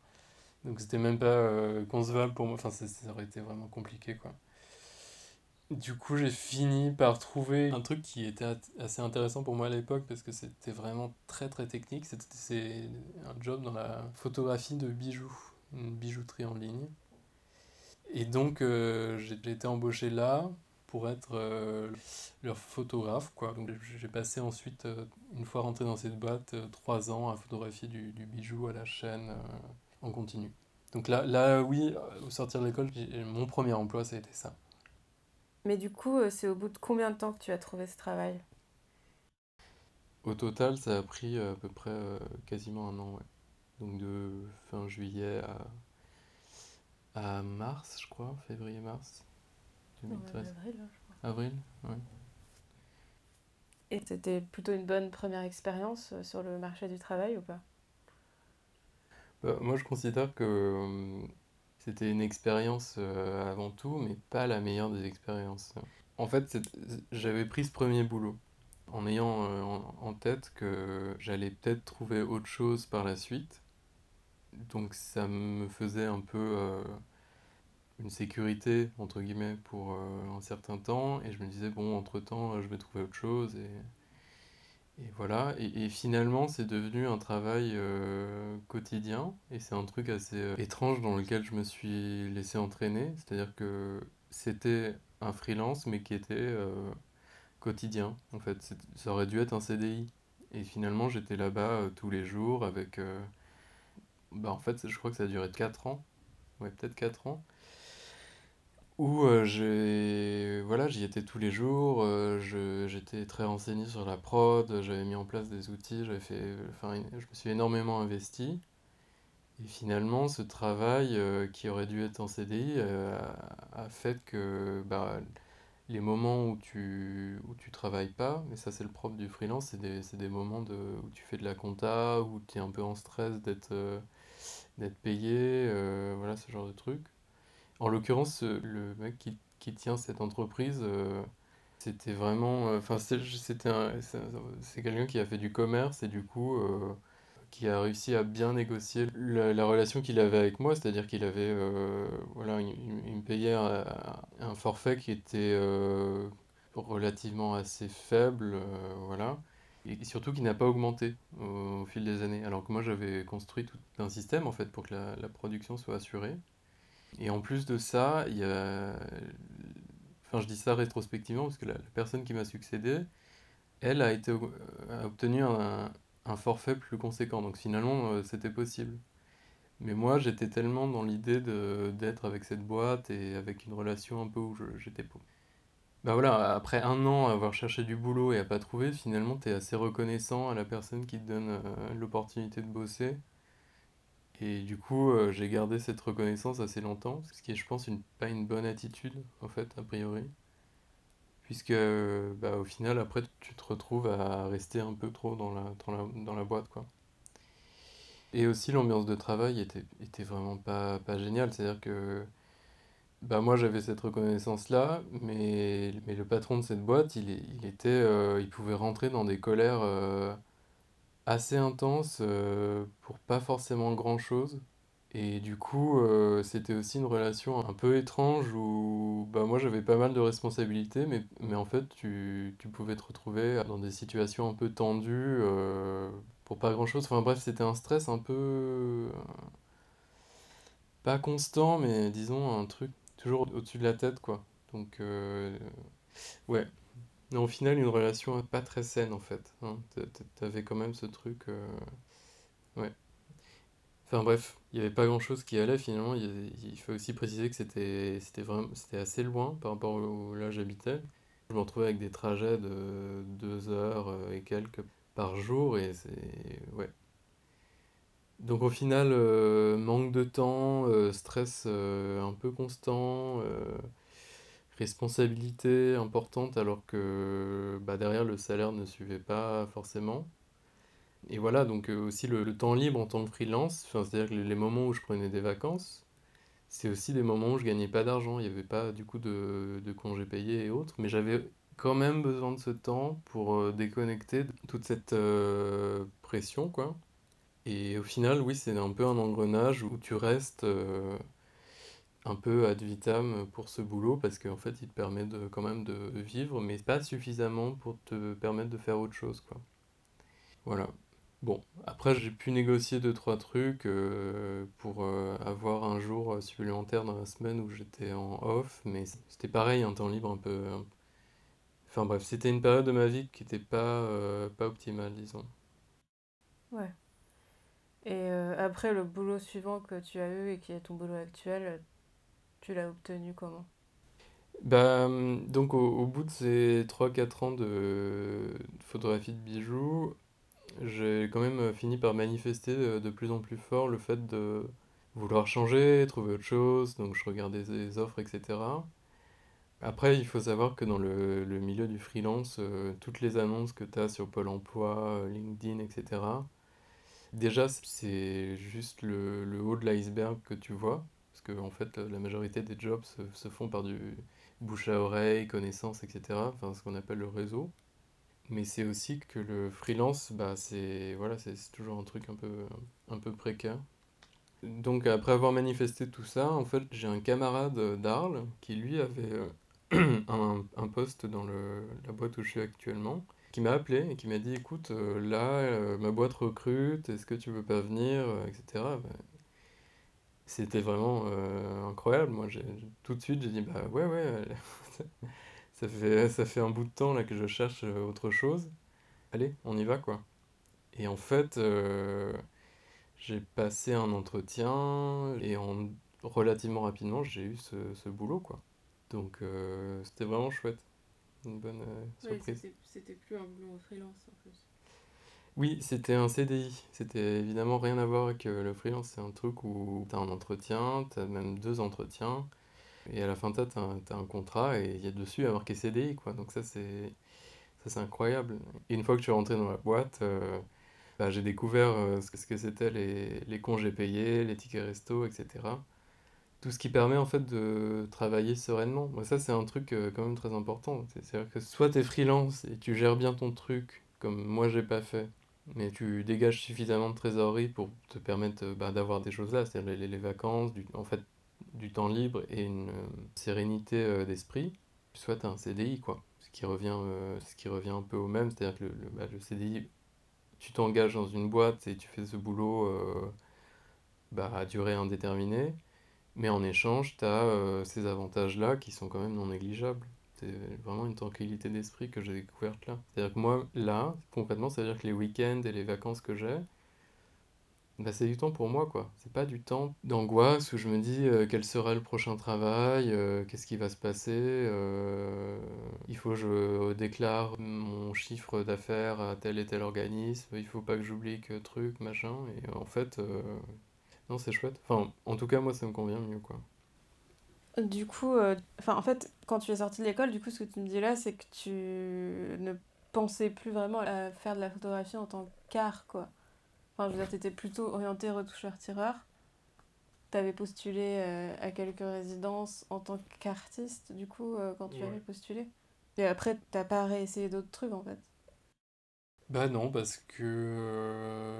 Donc, c'était même pas euh, concevable pour moi. Enfin, ça aurait été vraiment compliqué, quoi. Du coup, j'ai fini par trouver un truc qui était assez intéressant pour moi à l'époque parce que c'était vraiment très très technique. C'est un job dans la photographie de bijoux, une bijouterie en ligne. Et donc, euh, j'ai été embauché là pour être euh, leur photographe, quoi. Donc, j'ai passé ensuite, euh, une fois rentré dans cette boîte, euh, trois ans à photographier du, du bijou à la chaîne euh, en continu. Donc là, là, oui, au sortir de l'école, mon premier emploi, ça a été ça. Mais du coup, c'est au bout de combien de temps que tu as trouvé ce travail? Au total, ça a pris à peu près quasiment un an, ouais. Donc de fin juillet à, à mars, je crois, février-mars Ouais, 2013. avril, hein, je crois. Avril, ouais. Et c'était plutôt une bonne première expérience euh, sur le marché du travail ou pas? Bah, moi, je considère que euh, c'était une expérience euh, avant tout, mais pas la meilleure des expériences. En fait, j'avais pris ce premier boulot en ayant euh, en, en tête que j'allais peut-être trouver autre chose par la suite. Donc ça me faisait un peu euh, une sécurité, entre guillemets, pour euh, un certain temps. Et je me disais, bon, entre-temps, euh, je vais trouver autre chose. Et, et voilà. Et, finalement, c'est devenu un travail euh, quotidien. Et c'est un truc assez étrange dans lequel je me suis laissé entraîner. C'est-à-dire que c'était un freelance, mais qui était quotidien, en fait. Ça aurait dû être un CDI. Et finalement, j'étais là-bas tous les jours avec... bah, en fait, je crois que ça a duré 4 ans. Ouais, peut-être 4 ans. Où euh, j'ai voilà, j'y étais tous les jours, euh, je- j'étais très renseigné sur la prod, j'avais mis en place des outils, j'avais fait, enfin, je me suis énormément investi. Et finalement, ce travail euh, qui aurait dû être en CDI a, a fait que bah, les moments où tu, où tu travailles pas, mais ça c'est le propre du freelance, c'est des, c'est des moments de, où tu fais de la compta, où tu es un peu en stress d'être d'être payé, voilà ce genre de truc. En l'occurrence, euh, le mec qui, qui tient cette entreprise, euh, c'était vraiment, euh, enfin un- c'est quelqu'un qui a fait du commerce et du coup euh, qui a réussi à bien négocier la, la relation qu'il avait avec moi, c'est-à-dire qu'il avait, euh, voilà, il, me payait un, forfait qui était euh, relativement assez faible, euh, voilà, et surtout qui n'a pas augmenté au, fil des années, alors que moi j'avais construit tout un système en fait pour que la production soit assurée. Et en plus de ça, il y a... Je dis ça rétrospectivement parce que la, personne qui m'a succédé, elle a été, a obtenu un, forfait plus conséquent. Donc finalement, euh, c'était possible. Mais moi, j'étais tellement dans l'idée d'être avec cette boîte et avec une relation un peu où j'étais... pauvre. Bah voilà, après un an à avoir cherché du boulot et à pas trouver, finalement, t'es assez reconnaissant à la personne qui te donne euh, l'opportunité de bosser. Et du coup, euh, j'ai gardé cette reconnaissance assez longtemps, ce qui est, je pense, une, pas une bonne attitude, en fait, a priori. Puisque, bah, au final, après, tu te retrouves à rester un peu trop dans la, dans la, dans la boîte, quoi. Et aussi, l'ambiance de travail était, était vraiment pas, pas géniale. C'est-à-dire que, bah, moi, j'avais cette reconnaissance-là, mais, mais le patron de cette boîte, il, il était, euh, il pouvait rentrer dans des colères euh, assez intenses euh, pour pas forcément grand-chose. Et du coup, euh, c'était aussi une relation un peu étrange où bah, moi j'avais pas mal de responsabilités, mais, mais en fait tu, tu pouvais te retrouver dans des situations un peu tendues euh, pour pas grand-chose. Enfin bref, c'était un stress un peu pas constant, mais disons un truc toujours au-dessus de la tête quoi. Donc ouais, non, au final une relation pas très saine en fait. hein. T'a- t'a- T'avais quand même ce truc. euh, Ouais. Enfin bref, il n'y avait pas grand-chose qui allait finalement. Il, faut aussi préciser que c'était vraiment c'était assez loin par rapport au là où j'habitais. Je me retrouvais avec des trajets de deux heures euh, et quelques par jour et c'est ouais. Donc au final, euh, manque de temps, stress un peu constant, responsabilité importante alors que bah, derrière le salaire ne suivait pas forcément. Et voilà, donc euh, aussi le, temps libre en tant que freelance, c'est-à-dire que les, moments où je prenais des vacances, c'est aussi des moments où je gagnais pas d'argent, il n'y avait pas du coup de, de congés payés et autres, mais j'avais quand même besoin de ce temps pour euh, déconnecter de toute cette euh, pression, quoi. Et au final, oui, c'est un peu un engrenage où tu restes un peu ad vitam pour ce boulot parce qu'en fait, il te permet de, quand même de vivre, mais pas suffisamment pour te permettre de faire autre chose, quoi. Voilà. Bon, après j'ai pu négocier deux trois trucs euh, pour euh, avoir un jour supplémentaire dans la semaine où j'étais en off, mais c'était pareil, un temps libre un peu. Enfin bref, c'était une période de ma vie qui était pas euh, pas optimale, disons. Ouais. Et après, le boulot suivant que tu as eu et qui est ton boulot actuel, tu l'as obtenu comment? Bah hum, donc au, bout de ces trois quatre ans de photographie de bijoux, j'ai quand même euh, fini par manifester euh, de plus en plus fort le fait de vouloir changer, trouver autre chose, donc je regardais des offres, etc. Après, il faut savoir que dans le, le milieu du freelance, euh, toutes les annonces que tu as sur Pôle Emploi, euh, LinkedIn, etc., déjà, c'est juste le, le haut de l'iceberg que tu vois, que en fait, la majorité des jobs se, se font par du bouche à oreille, connaissances, etc., enfin, ce qu'on appelle le réseau. Mais c'est aussi que le freelance, bah, c'est voilà, c'est toujours un truc un peu, un peu précaire. Donc après avoir manifesté tout ça, en fait, j'ai un camarade d'Arles qui lui avait euh, *clears throat* un, un poste dans le, la boîte où je suis actuellement, qui m'a appelé et qui m'a dit, écoute, euh, là, euh, ma boîte recrute, est-ce que tu veux pas venir, etc. c'était vraiment euh, incroyable. Moi, j'ai, tout de suite, j'ai dit, bah ouais, ouais, euh, *laughs* ça fait, ça fait un bout de temps là que je cherche euh, autre chose. Allez, on y va, quoi. Et en fait, euh, j'ai passé un entretien et en relativement rapidement, j'ai eu ce, ce boulot, quoi. Donc, euh, c'était vraiment chouette. Une bonne surprise. c'était, c'était plus un boulot en freelance en plus. Oui, c'était un CDI. C'était évidemment rien à voir avec le freelance. C'est un truc où tu as un entretien, tu as même deux entretiens. Et à la fin, tu as, un contrat et il y a dessus a marqué CDI, quoi. Donc ça, c'est incroyable. Et une fois que je suis rentré dans la boîte, euh, bah, j'ai découvert euh, ce que c'était les, les congés payés, les tickets resto, etc. Tout ce qui permet en fait de travailler sereinement. Moi, ça, c'est un truc euh, quand même très important. C'est- C'est-à-dire que soit tu es freelance et tu gères bien ton truc, comme moi j'ai pas fait, mais tu dégages suffisamment de trésorerie pour te permettre euh, bah, d'avoir des choses là, c'est-à-dire les, vacances, du, en fait, du temps libre et une euh, sérénité euh, d'esprit, soit tu as un CDI, quoi. Ce qui revient, un peu au même, c'est-à-dire que le, le, bah, le CDI, tu t'engages dans une boîte et tu fais ce boulot bah, à durée indéterminée. Mais en échange, tu as ces avantages-là qui sont quand même non négligeables. C'est vraiment une tranquillité d'esprit que j'ai découverte là. C'est-à-dire que moi, là, concrètement, c'est-à-dire que les week-ends et les vacances que j'ai, bah, c'est du temps pour moi, quoi. C'est pas du temps d'angoisse où je me dis euh, quel sera le prochain travail, euh, qu'est-ce qui va se passer, euh, il faut que je déclare mon chiffre d'affaires à tel et tel organisme, il faut pas que j'oublie que truc, machin. Et en fait, non, c'est chouette. Enfin, en tout cas, moi, ça me convient mieux, quoi. Du coup, euh, enfin, en fait, quand tu es sorti de l'école, du coup, ce que tu me dis là, c'est que tu ne pensais plus vraiment à faire de la photographie en tant qu'art, quoi. Enfin, je veux dire, t'étais plutôt orienté retoucheur-tireur. T'avais postulé euh, à quelques résidences en tant qu'artiste, du coup, euh, quand tu avais Ouais. postulé. Et après, t'as pas réessayé d'autres trucs, en fait. Bah non, parce que...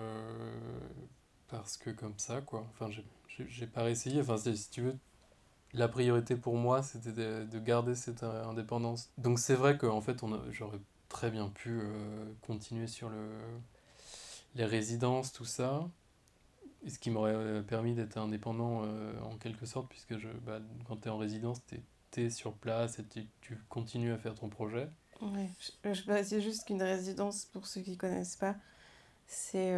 Parce que comme ça, quoi. Enfin, j'ai pas réessayé. Enfin, si tu veux, la priorité pour moi, c'était de, de garder cette euh, indépendance. Donc c'est vrai qu'en fait, j'aurais très bien pu euh, continuer sur le, les résidences, tout ça. Ce qui m'aurait euh, permis d'être indépendant en quelque sorte, puisque je, bah, quand tu es en résidence, tu es, sur place et tu, continues à faire ton projet. Ouais. Je, juste qu'une résidence, pour ceux qui connaissent pas, c'est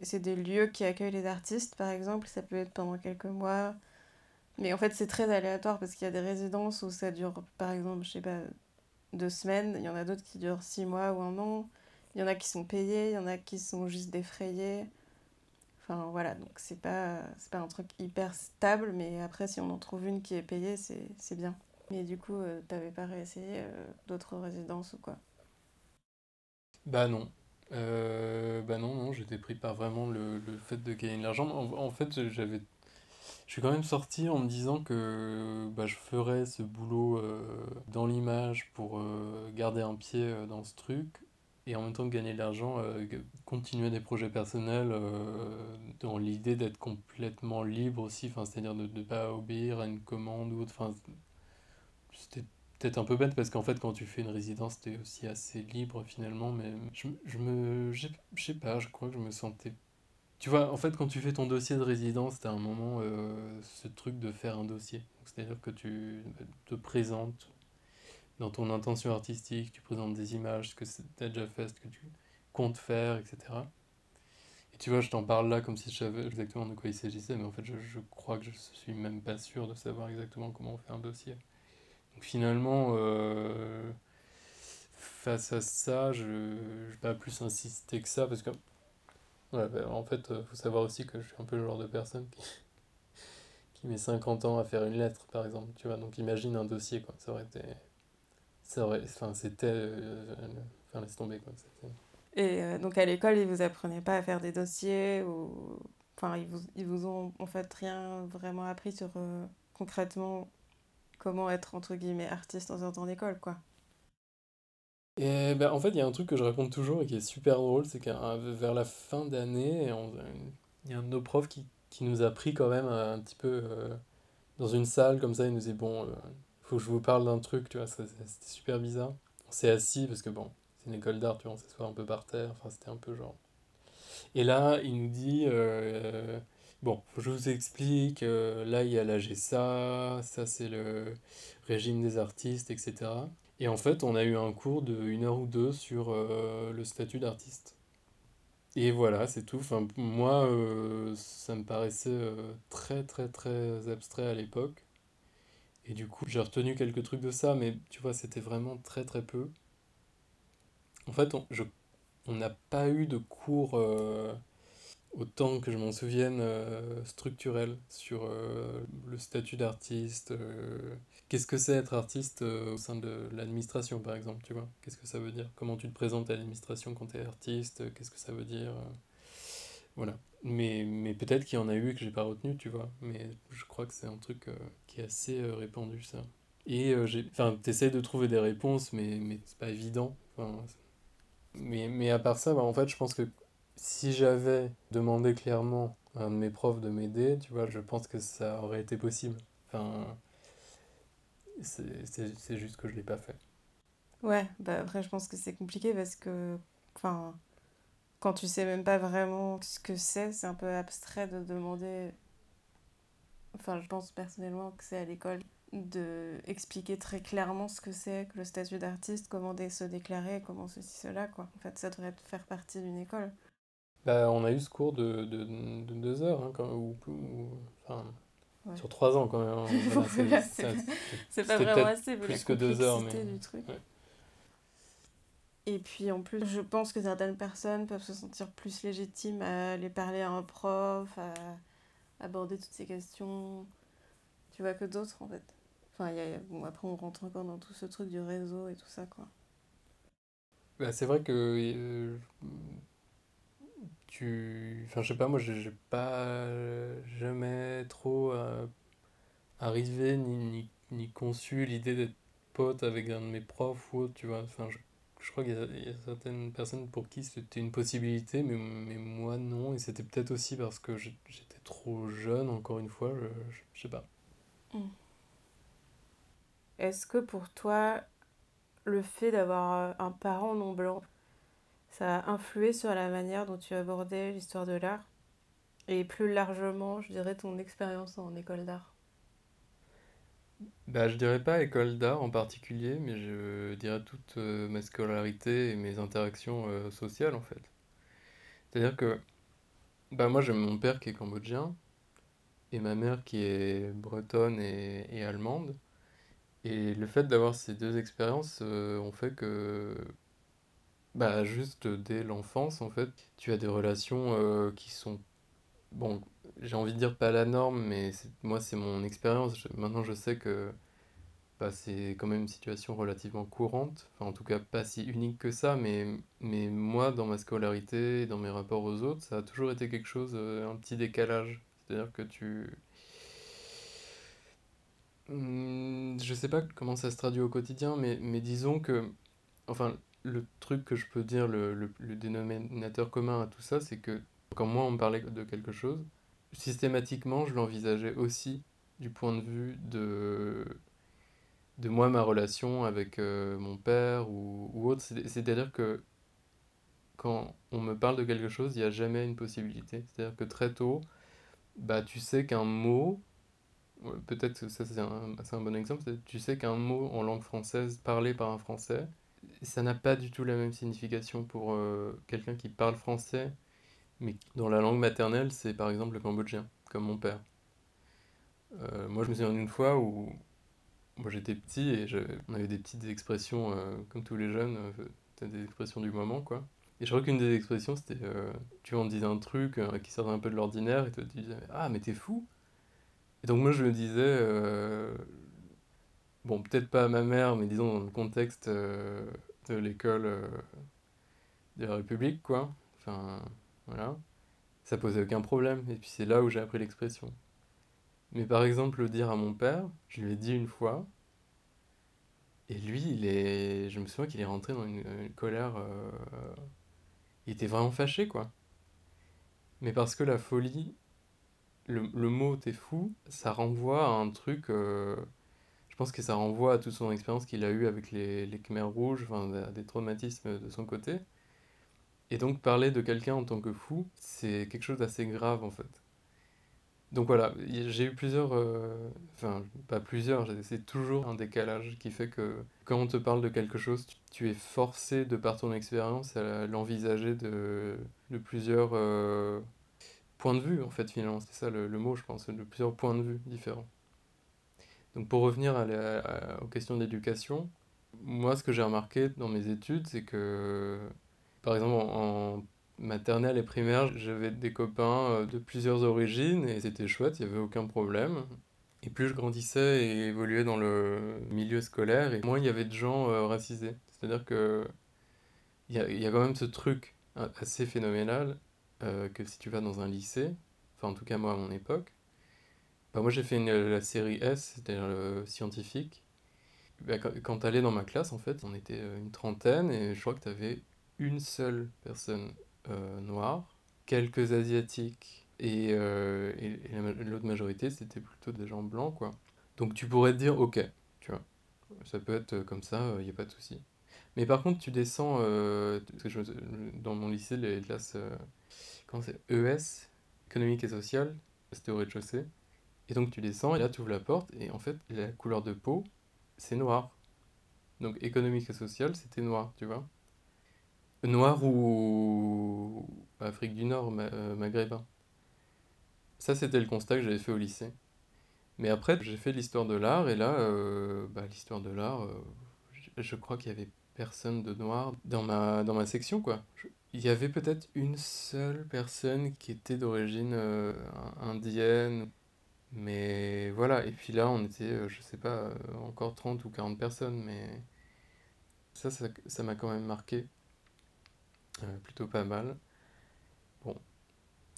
c'est des lieux qui accueillent les artistes, par exemple. Ça peut être pendant quelques mois. Mais en fait, c'est très aléatoire parce qu'il y a des résidences où ça dure, par exemple, je sais pas, deux semaines. Il y en a d'autres qui durent six mois ou un an. Il y en a qui sont payés, il y en a qui sont juste défrayés. Enfin voilà, donc c'est pas, pas un truc hyper stable, mais après, si on en trouve une qui est payée, c'est c'est bien. Mais du coup, euh, t'avais pas réessayé euh, d'autres résidences ou quoi? Bah non. Euh, bah non, non, j'étais pris par vraiment le, le fait de gagner de l'argent. En, en fait, j'avais, je suis quand même sorti en me disant que bah, je ferais ce boulot euh, dans l'image pour euh, garder un pied euh, dans ce truc et en même temps gagner de l'argent, euh, continuer des projets personnels dans l'idée d'être complètement libre aussi, c'est-à-dire de ne pas obéir à une commande ou autre. C'était peut-être un peu bête parce qu'en fait, quand tu fais une résidence, t'es aussi assez libre finalement, mais je, je me. Je sais pas, je crois que je me sentais. Tu vois, en fait, quand tu fais ton dossier de résidence, t'as un moment euh, ce truc de faire un dossier. C'est-à-dire que tu te présentes dans ton intention artistique, tu présentes des images, ce que tu as déjà fait, ce que tu comptes faire, etc. Et tu vois, je t'en parle là comme si je savais exactement de quoi il s'agissait, mais en fait, je, je, crois que je suis même pas sûr de savoir exactement comment on fait un dossier. Donc finalement, euh, face à ça, je ne vais pas plus insister que ça, parce que, ouais, bah, en fait, euh, faut savoir aussi que je suis un peu le genre de personne qui, *laughs* qui met 50 ans à faire une lettre, par exemple, tu vois. Donc imagine un dossier, quoi. Ça aurait été ça aurait, enfin, c'était. Euh, enfin, laisse tomber, quoi. Et euh, donc, à l'école, ils vous apprenaient pas à faire des dossiers ou. Enfin, ils vous, ils vous ont en fait rien vraiment appris sur euh, concrètement comment être entre guillemets artiste dans un temps d'école, quoi. Et ben, en fait, il y a un truc que je raconte toujours et qui est super drôle, c'est que vers la fin d'année, il y a un de nos profs qui, qui, nous a pris quand même un petit peu dans une salle comme ça, il nous dit bon, faut que je vous parle d'un truc, tu vois, c'était super bizarre. On s'est assis parce que bon, c'est une école d'art, tu vois, on s'assoit un peu par terre, enfin c'était un peu genre. Et là, il nous dit, euh, bon, je vous explique, euh, là il y a la GSA, ça c'est le régime des artistes, etc. Et en fait, on a eu un cours de une heure ou deux sur euh, le statut d'artiste. Et voilà, c'est tout. Enfin, moi, ça me paraissait très très très abstrait à l'époque. Et du coup, j'ai retenu quelques trucs de ça, mais tu vois, c'était vraiment très très peu. En fait, on on n'a pas eu de cours, euh, autant que je m'en souvienne, euh, structurel sur euh, le statut d'artiste. Qu'est-ce que c'est être artiste au sein de l'administration, par exemple, tu vois? Qu'est-ce que ça veut dire? Comment tu te présentes à l'administration quand tu es artiste? Qu'est-ce que ça veut dire Voilà. Mais, mais peut-être qu'il y en a eu que j'ai pas retenu, tu vois. Mais je crois que c'est un truc euh, qui est assez euh, répandu, ça. Et euh, j'ai... Enfin, t'essayes de trouver des réponses, mais, mais c'est pas évident. Mais, mais à part ça, bah, en fait, je pense que si j'avais demandé clairement à un de mes profs de m'aider, tu vois, je pense que ça aurait été possible. Enfin, c'est, juste que je l'ai pas fait. Ouais, bah après, je pense que c'est compliqué parce que... Enfin quand tu sais même pas vraiment ce que c'est, c'est un peu abstrait de demander. Enfin, je pense personnellement que c'est à l'école de expliquer très clairement ce que c'est que le statut d'artiste, comment se déclarer, comment ceci, cela, quoi. En fait, ça devrait faire partie d'une école. Bah, on a eu ce cours de, de, de deux heures, hein, quand, ou, enfin, sur trois ans quand même. Hein. *laughs* c'est pas vraiment assez, plus que deux heures, mais. Du truc. Et puis en plus, je pense que certaines personnes peuvent se sentir plus légitimes à aller parler à un prof, à aborder toutes ces questions, tu vois, que d'autres en fait. Enfin, y a, bon, après on rentre encore dans tout ce truc du réseau et tout ça, quoi. Bah, c'est vrai que euh, tu... Enfin, je sais pas, moi j'ai pas jamais trop euh, arrivé ni, ni, ni conçu l'idée d'être pote avec un de mes profs ou autre, tu vois. Enfin, je je crois qu'il y, a certaines personnes pour qui c'était une possibilité, mais, mais moi non. Et c'était peut-être aussi parce que j'étais trop jeune, encore une fois, je, je, sais pas. Hmm. Est-ce que pour toi, le fait d'avoir un parent non blanc, ça a influé sur la manière dont tu abordais l'histoire de l'art Et plus largement, je dirais, ton expérience en école d'art bah, je dirais pas école d'art en particulier, mais je dirais toute euh, ma scolarité et mes interactions euh, sociales en fait. C'est-à-dire que bah, moi j'ai mon père qui est cambodgien et ma mère qui est bretonne et, allemande. Et le fait d'avoir ces deux expériences euh, ont fait que bah, juste dès l'enfance en fait, tu as des relations qui sont bon, j'ai envie de dire pas la norme, mais moi c'est mon expérience. Maintenant je sais que bah, c'est quand même une situation relativement courante, enfin en tout cas pas si unique que ça, mais, mais moi dans ma scolarité, dans mes rapports aux autres, ça a toujours été quelque chose, euh, un petit décalage. C'est-à-dire que tu... Hmm, je sais pas comment ça se traduit au quotidien, mais, mais disons que, enfin, le truc que je peux dire, le, le, le dénominateur commun à tout ça, c'est que quand moi on me parlait de quelque chose, systématiquement je l'envisageais aussi du point de vue de de moi, ma relation avec euh, mon père ou, ou autre. C'est- C'est-à-dire que quand on me parle de quelque chose, il n'y a jamais une possibilité. C'est-à-dire que très tôt, bah, tu sais qu'un mot, peut-être que ça c'est un, un bon exemple, tu sais qu'un mot en langue française parlé par un Français, ça n'a pas du tout la même signification pour euh, quelqu'un qui parle français, mais dans la langue maternelle, c'est par exemple le cambodgien, comme mon père. Euh, moi, je me souviens d'une fois où moi j'étais petit et on avait des petites expressions, euh, comme tous les jeunes, des expressions du moment, quoi. Et je crois qu'une des expressions, c'était, tu vois, on disait un truc qui sortait un peu de l'ordinaire, et tu disais, ah, mais t'es fou! Et donc moi je me disais, bon, peut-être pas à ma mère, mais disons dans le contexte euh, de l'école euh, de la République, quoi. Enfin, voilà. Ça posait aucun problème. Et puis c'est là où j'ai appris l'expression. Mais par exemple, le dire à mon père, je lui ai dit une fois, et lui, il est, je me souviens qu'il est rentré dans une, colère. euh, Il était vraiment fâché, quoi. Mais parce que la folie, le, le mot t'es fou, ça renvoie à un truc. Pense que ça renvoie à toute son expérience qu'il a eue avec les, les Khmers rouges, enfin, à des traumatismes de son côté. Et donc, parler de quelqu'un en tant que fou, c'est quelque chose d'assez grave, en fait. Donc voilà, j'ai eu plusieurs, euh, enfin pas plusieurs, c'est toujours un décalage qui fait que quand on te parle de quelque chose, tu, es forcé de par ton expérience à l'envisager de, de plusieurs euh, points de vue en fait finalement, c'est ça le mot je pense, de plusieurs points de vue différents. Donc pour revenir à la- aux questions d'éducation, moi ce que j'ai remarqué dans mes études c'est que par exemple en, maternelle et primaire j'avais des copains euh, de plusieurs origines et c'était chouette, il n'y avait aucun problème. Et plus je grandissais et évoluais dans le milieu scolaire, et moins il y avait de gens euh, racisés. C'est-à-dire que il y a, y a quand même ce truc euh, assez phénoménal euh, que si tu vas dans un lycée, enfin en tout cas moi à mon époque, bah moi j'ai fait la série S, c'est-à-dire le scientifique. Bah, quand quand t'allais dans ma classe en fait, on était euh, une trentaine et je crois que t'avais une seule personne euh, noire, quelques asiatiques et, euh, et, l'autre majorité c'était plutôt des gens blancs quoi. Donc tu pourrais te dire ok, tu vois, ça peut être comme ça, il n'y a pas de souci. Mais par contre tu descends, dans mon lycée les classes, comment c'est, ES, économique et sociale, c'était au rez-de-chaussée. Et donc tu descends et là tu ouvres la porte et en fait la couleur de peau c'est noir. Donc économique et social c'était noir, tu vois. Noir ou Afrique du Nord, ma- euh, maghrébin. Ça c'était le constat que j'avais fait au lycée. Mais après j'ai fait l'histoire de l'art et là, euh, bah, l'histoire de l'art, euh, je, crois qu'il y avait personne de noir dans ma, section quoi. Il y avait peut-être une seule personne qui était d'origine euh, indienne Mais voilà, et puis là, on était, euh, je sais pas, euh, encore 30 ou 40 personnes, mais ça, ça, m'a quand même marqué, euh, plutôt pas mal. Bon.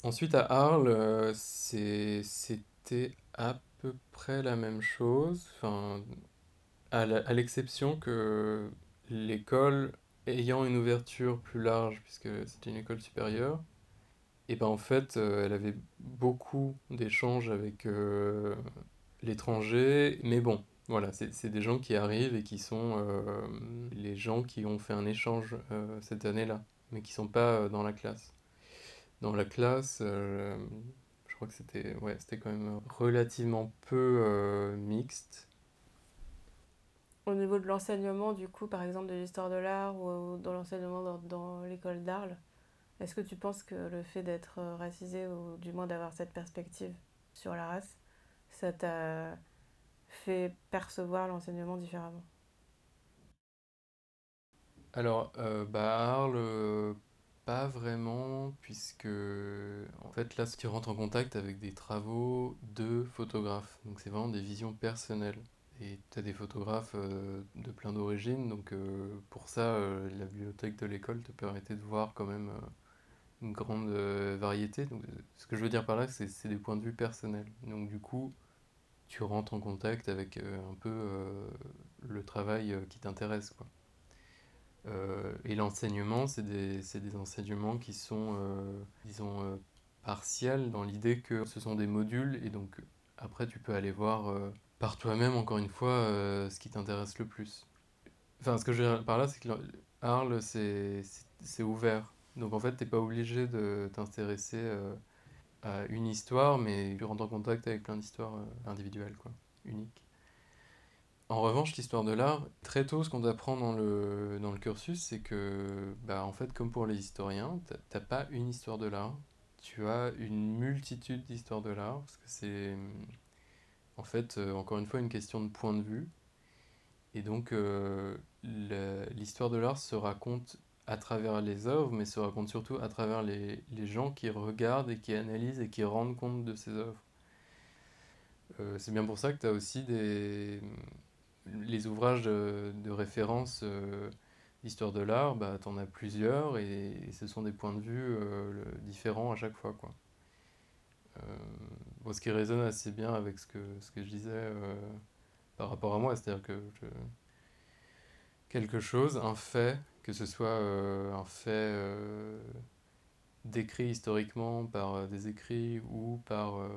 Ensuite, à Arles, c'était à peu près la même chose, enfin, à l'exception que l'école ayant une ouverture plus large, puisque c'était une école supérieure, et ben en fait, euh, elle avait beaucoup d'échanges avec euh, l'étranger, mais bon, voilà, c'est des gens qui arrivent et qui sont euh, les gens qui ont fait un échange cette année-là, mais qui sont pas dans la classe. Dans la classe, je crois que c'était ouais, quand même relativement peu mixte. Au niveau de l'enseignement, du coup, par exemple de l'histoire de l'art ou dans l'enseignement dans, dans l'école d'Arles, est-ce que tu penses que le fait d'être euh, racisé ou du moins d'avoir cette perspective sur la race, ça t'a fait percevoir l'enseignement différemment? Alors, euh, bah, Arles, euh, pas vraiment, puisque en fait là, tu rentres en contact avec des travaux de photographes. Donc c'est vraiment des visions personnelles. Et tu as des photographes euh, de plein d'origines, donc pour ça, la bibliothèque de l'école te permettait de voir quand même une grande euh, variété. Donc, euh, ce que je veux dire par là, c'est des points de vue personnels. Donc du coup, tu rentres en contact avec euh, un peu le travail qui t'intéresse, quoi. Et l'enseignement, c'est des, des enseignements qui sont, disons, euh, partiels dans l'idée que ce sont des modules et donc après tu peux aller voir par toi-même, encore une fois, ce qui t'intéresse le plus. Enfin, ce que je veux dire par là, c'est que Arles, c'est ouvert. Donc en fait, t'es pas obligé de t'intéresser euh, à une histoire, mais tu rentres en contact avec plein d'histoires euh, individuelles, quoi, uniques. En revanche, l'histoire de l'art, très tôt, ce qu'on apprend dans le, dans le cursus, c'est que, bah, en fait, comme pour les historiens, t'as pas une histoire de l'art, tu as une multitude d'histoires de l'art, parce que c'est, en fait, euh, encore une fois, une question de point de vue. Et donc, l'histoire de l'art se raconte à travers les œuvres, mais se raconte surtout à travers les, les gens qui regardent et qui analysent et qui rendent compte de ces œuvres. Euh, c'est bien pour ça que tu as aussi des, les ouvrages de, de référence euh, d'histoire de l'art, bah, tu en as plusieurs et, ce sont des points de vue euh, différents à chaque fois, quoi. Euh, bon, ce qui résonne assez bien avec ce que, ce que je disais par rapport à moi, c'est-à-dire que quelque chose, un fait, que ce soit euh, un fait euh, décrit historiquement par euh, des écrits ou par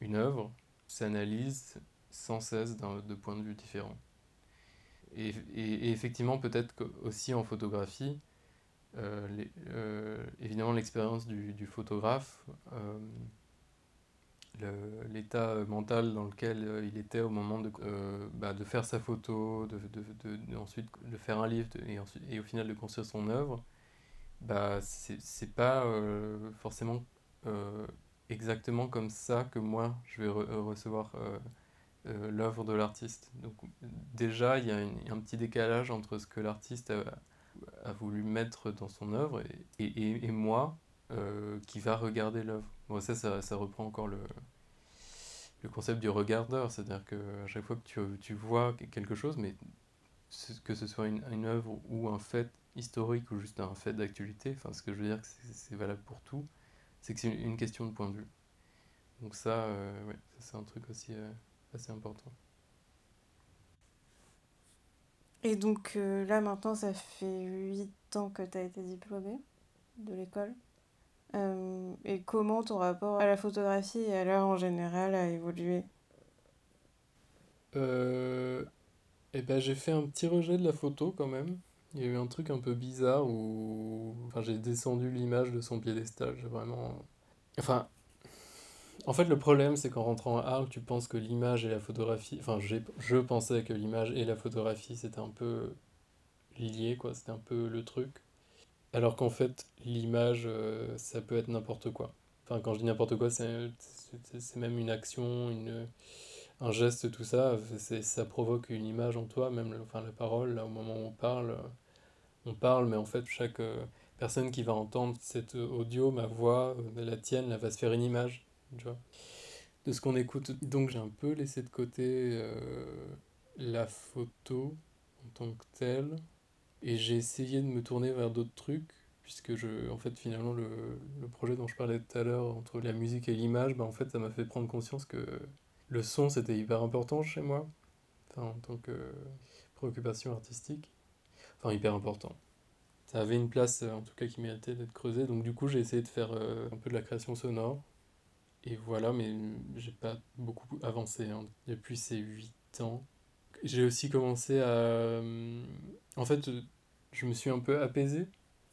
une œuvre, s'analyse sans cesse de points de vue différents. Et, et- effectivement, peut-être aussi en photographie, évidemment l'expérience du, photographe, l'état mental dans lequel euh, il était au moment de, euh, bah, de faire sa photo, de, de- de- ensuite de faire un livre et, ensuite, et au final de construire son œuvre, bah, c'est pas euh, forcément euh, exactement comme ça que moi je vais re- euh, recevoir euh, euh, l'œuvre de l'artiste. Donc déjà il y a un petit décalage entre ce que l'artiste a, a voulu mettre dans son œuvre et, et- et moi euh, qui va regarder l'œuvre. Bon, ça, ça, reprend encore le, le concept du regardeur, c'est-à-dire que à chaque fois que tu, tu vois quelque chose, mais que ce soit une, une œuvre ou un fait historique ou juste un fait d'actualité, enfin ce que je veux dire, c'est valable pour tout, c'est que c'est une, question de point de vue. Donc ça, euh, ouais, c'est un truc aussi euh, assez important. Et donc là maintenant ça fait 8 ans que tu as été diplômée de l'école? Euh, et comment ton rapport à la photographie et à l'art en général a évolué? Euh, eh ben, j'ai fait un petit rejet de la photo quand même. Il y a eu un truc un peu bizarre où enfin, j'ai descendu l'image de son piédestal. J'ai vraiment... Enfin, en fait, le problème, c'est qu'en rentrant à Arles, tu penses que l'image et la photographie... Enfin, je pensais que l'image et la photographie, c'était un peu lié, quoi. C'était un peu le truc. Alors qu'en fait, l'image, euh, ça peut être n'importe quoi. Enfin, quand je dis n'importe quoi, c'est même une action, une un geste, tout ça, ça provoque une image en toi, même enfin, la parole, là, au moment où on parle, euh, on parle, mais en fait, chaque euh, personne qui va entendre cet audio, ma voix, la tienne, là, va se faire une image, tu vois, de ce qu'on écoute. Donc j'ai un peu laissé de côté la photo en tant que telle, et j'ai essayé de me tourner vers d'autres trucs, puisque je, en fait, finalement, le, le projet dont je parlais tout à l'heure, entre la musique et l'image, bah, en fait, ça m'a fait prendre conscience que le son, c'était hyper important chez moi, enfin, en tant que préoccupation artistique. Enfin, hyper important. Ça avait une place, euh, en tout cas, qui méritait d'être creusée. Donc, du coup, j'ai essayé de faire euh, un peu de la création sonore. Et voilà, mais j'ai pas beaucoup avancé hein, depuis ces 8 ans. J'ai aussi commencé à... euh, En fait, je me suis un peu apaisé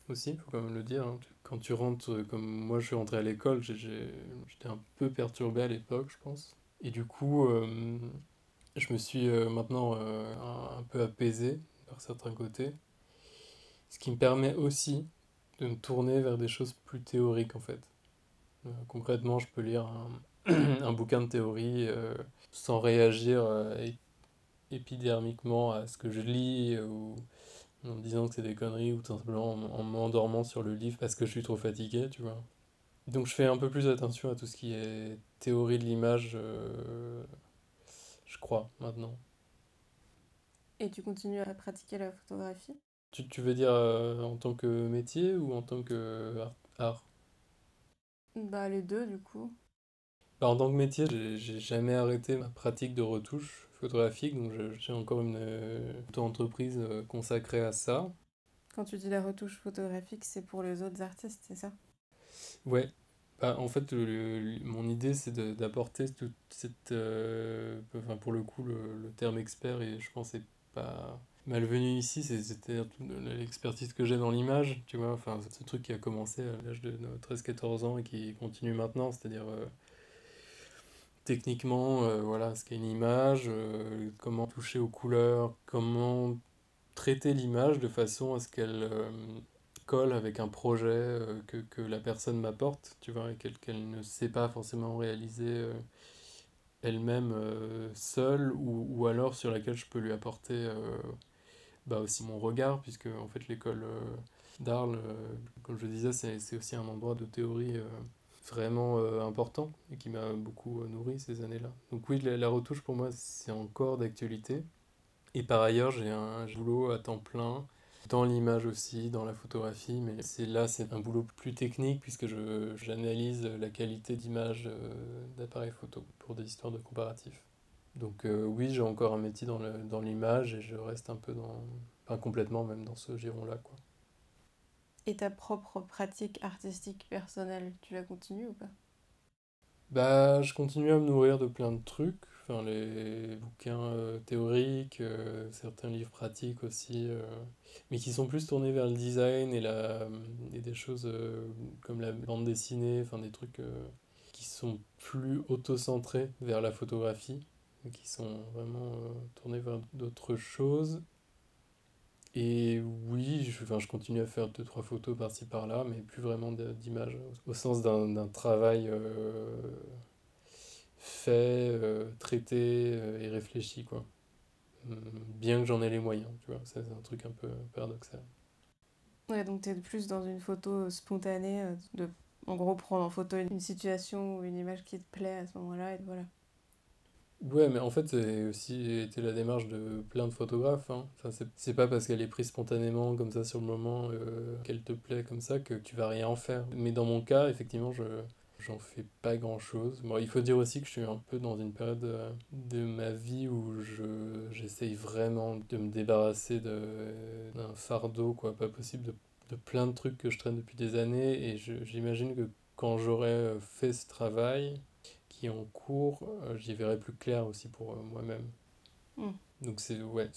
aussi, faut quand même le dire. hein. Quand tu rentres, euh, comme moi je suis rentré à l'école, j'étais un peu perturbé à l'époque, je pense. Et du coup, euh, je me suis maintenant un, peu apaisé par certains côtés. Ce qui me permet aussi de me tourner vers des choses plus théoriques en fait. Concrètement, je peux lire un, *clears throat* bouquin de théorie sans réagir épidermiquement à ce que je lis ou en me disant que c'est des conneries ou tout simplement en, en m'endormant sur le livre parce que je suis trop fatigué, tu vois. Donc je fais un peu plus attention à tout ce qui est théorie de l'image, euh, je crois, maintenant. Et tu continues à pratiquer la photographie? Tu, tu veux dire euh, en tant que métier ou en tant que art? art? Bah les deux du coup. Bah, en tant que métier, j'ai j'ai jamais arrêté ma pratique de retouche photographique, donc j'ai encore une euh, auto-entreprise euh, consacrée à ça. Quand tu dis la retouche photographique, c'est pour les autres artistes, c'est ça? Ouais, bah, En fait, mon idée, c'est d'apporter toute cette... Euh, enfin, pour le coup, le, terme expert, et je pense, c'est pas malvenu ici, c'était l'expertise que j'ai dans l'image, tu vois, enfin, ce truc qui a commencé à l'âge de 13-14 ans et qui continue maintenant, c'est-à-dire... Euh, techniquement, euh, voilà, ce qu'est une image, comment toucher aux couleurs, comment traiter l'image de façon à ce qu'elle colle avec un projet euh, que, la personne m'apporte, tu vois, et qu'elle ne sait pas forcément réaliser euh, elle-même euh, seule, ou, ou, alors sur laquelle je peux lui apporter bah aussi mon regard, puisque en fait l'école d'Arles, comme je disais, c'est aussi un endroit de théorie vraiment important et qui m'a beaucoup nourri ces années-là. Donc oui, la, retouche pour moi, c'est encore d'actualité. Et par ailleurs, j'ai un boulot à temps plein dans l'image aussi, dans la photographie, mais là, c'est un boulot plus technique puisque je, j'analyse la qualité d'image euh, d'appareils photo pour des histoires de comparatifs. Donc euh, oui, j'ai encore un métier dans, le, dans l'image et je reste un peu dans, enfin complètement même dans ce giron-là. Quoi. Et ta propre pratique artistique personnelle, tu la continues ou pas? Bah, je continue à me nourrir de plein de trucs les bouquins euh, théoriques, euh, certains livres pratiques aussi, euh, mais qui sont plus tournés vers le design et, la, et des choses comme la bande dessinée, enfin des trucs qui sont plus auto-centrés vers la photographie, qui sont vraiment tournés vers d'autres choses. Et oui, je, enfin, je continue à faire deux, trois photos par-ci par-là, mais plus vraiment d'images, au sens d'un travail fait, euh, traité euh, et réfléchi, quoi. Hum, bien que j'en ai les moyens, tu vois, c'est un truc un peu paradoxal. Ouais, donc tu es plus dans une photo spontanée, euh, de en gros prendre en photo une situation ou une image qui te plaît à ce moment-là, et voilà. Ouais, mais en fait, c'est aussi été la démarche de plein de photographes. Hein. Enfin, c'est pas parce qu'elle est prise spontanément, comme ça, sur le moment, qu'elle te plaît comme ça, que tu vas rien en faire. Mais dans mon cas, effectivement, je, J'en fais pas grand chose. Bon, il faut dire aussi que je suis un peu dans une période euh, de ma vie où je, j'essaye vraiment de me débarrasser d'un fardeau, quoi. Pas possible de, de plein de trucs que je traîne depuis des années. Et j'imagine que quand j'aurai euh, fait ce travail qui est en cours, euh, j'y verrai plus clair aussi pour moi-même. Mm. Donc c'est, ouais,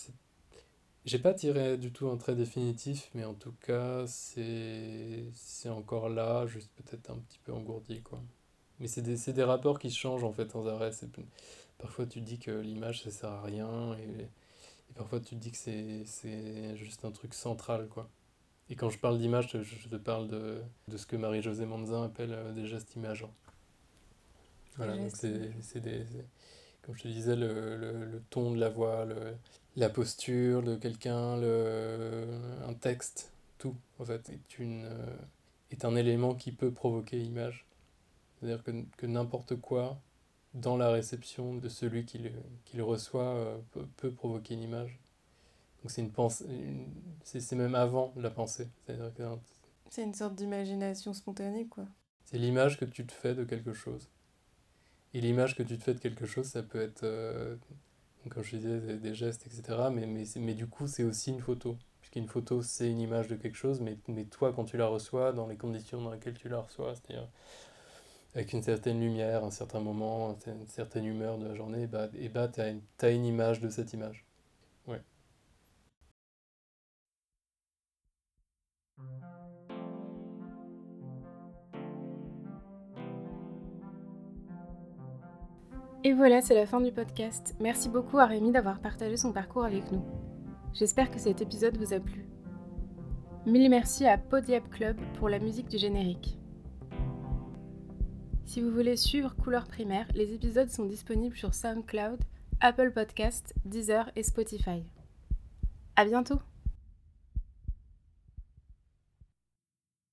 j'ai pas tiré du tout un trait définitif, mais en tout cas, c'est c'est encore là, juste peut-être un petit peu engourdi, quoi. Mais c'est des, des rapports qui changent, en fait, sans arrêt. Parfois, tu dis que l'image, ça sert à rien, et, et parfois, tu te dis que c'est juste un truc central, quoi. Et quand je parle d'image, je, te parle de, de ce que Marie-Josée Manzin appelle euh, des gestes imageants. Voilà, donc c'est des comme je te disais, le, le, le ton de la voix, le, la posture de quelqu'un, un texte, tout, en fait, est, une, euh, est un élément qui peut provoquer image. C'est-à-dire que, que n'importe quoi, dans la réception de celui qui le, qui le reçoit, euh, peut, peut, provoquer une image. Donc c'est une pensée, c'est même avant la pensée. C'est une sorte d'imagination spontanée, quoi. C'est l'image que tu te fais de quelque chose. Et l'image que tu te fais de quelque chose, ça peut être, euh, comme je disais, des, gestes, etc. Mais, mais, mais du coup, c'est aussi une photo. Puisqu'une photo, c'est une image de quelque chose, mais, mais toi, quand tu la reçois, dans les conditions dans lesquelles tu la reçois, c'est-à-dire avec une certaine lumière, un certain moment, une certaine humeur de la journée, bah, et bah, tu as, une image de cette image. Ouais. Et voilà, c'est la fin du podcast. Merci beaucoup à Rémi d'avoir partagé son parcours avec nous. J'espère que cet épisode vous a plu. Mille merci à Podiap Club pour la musique du générique. Si vous voulez suivre Couleur Primaire, les épisodes sont disponibles sur SoundCloud, Apple Podcast, Deezer et Spotify. À bientôt!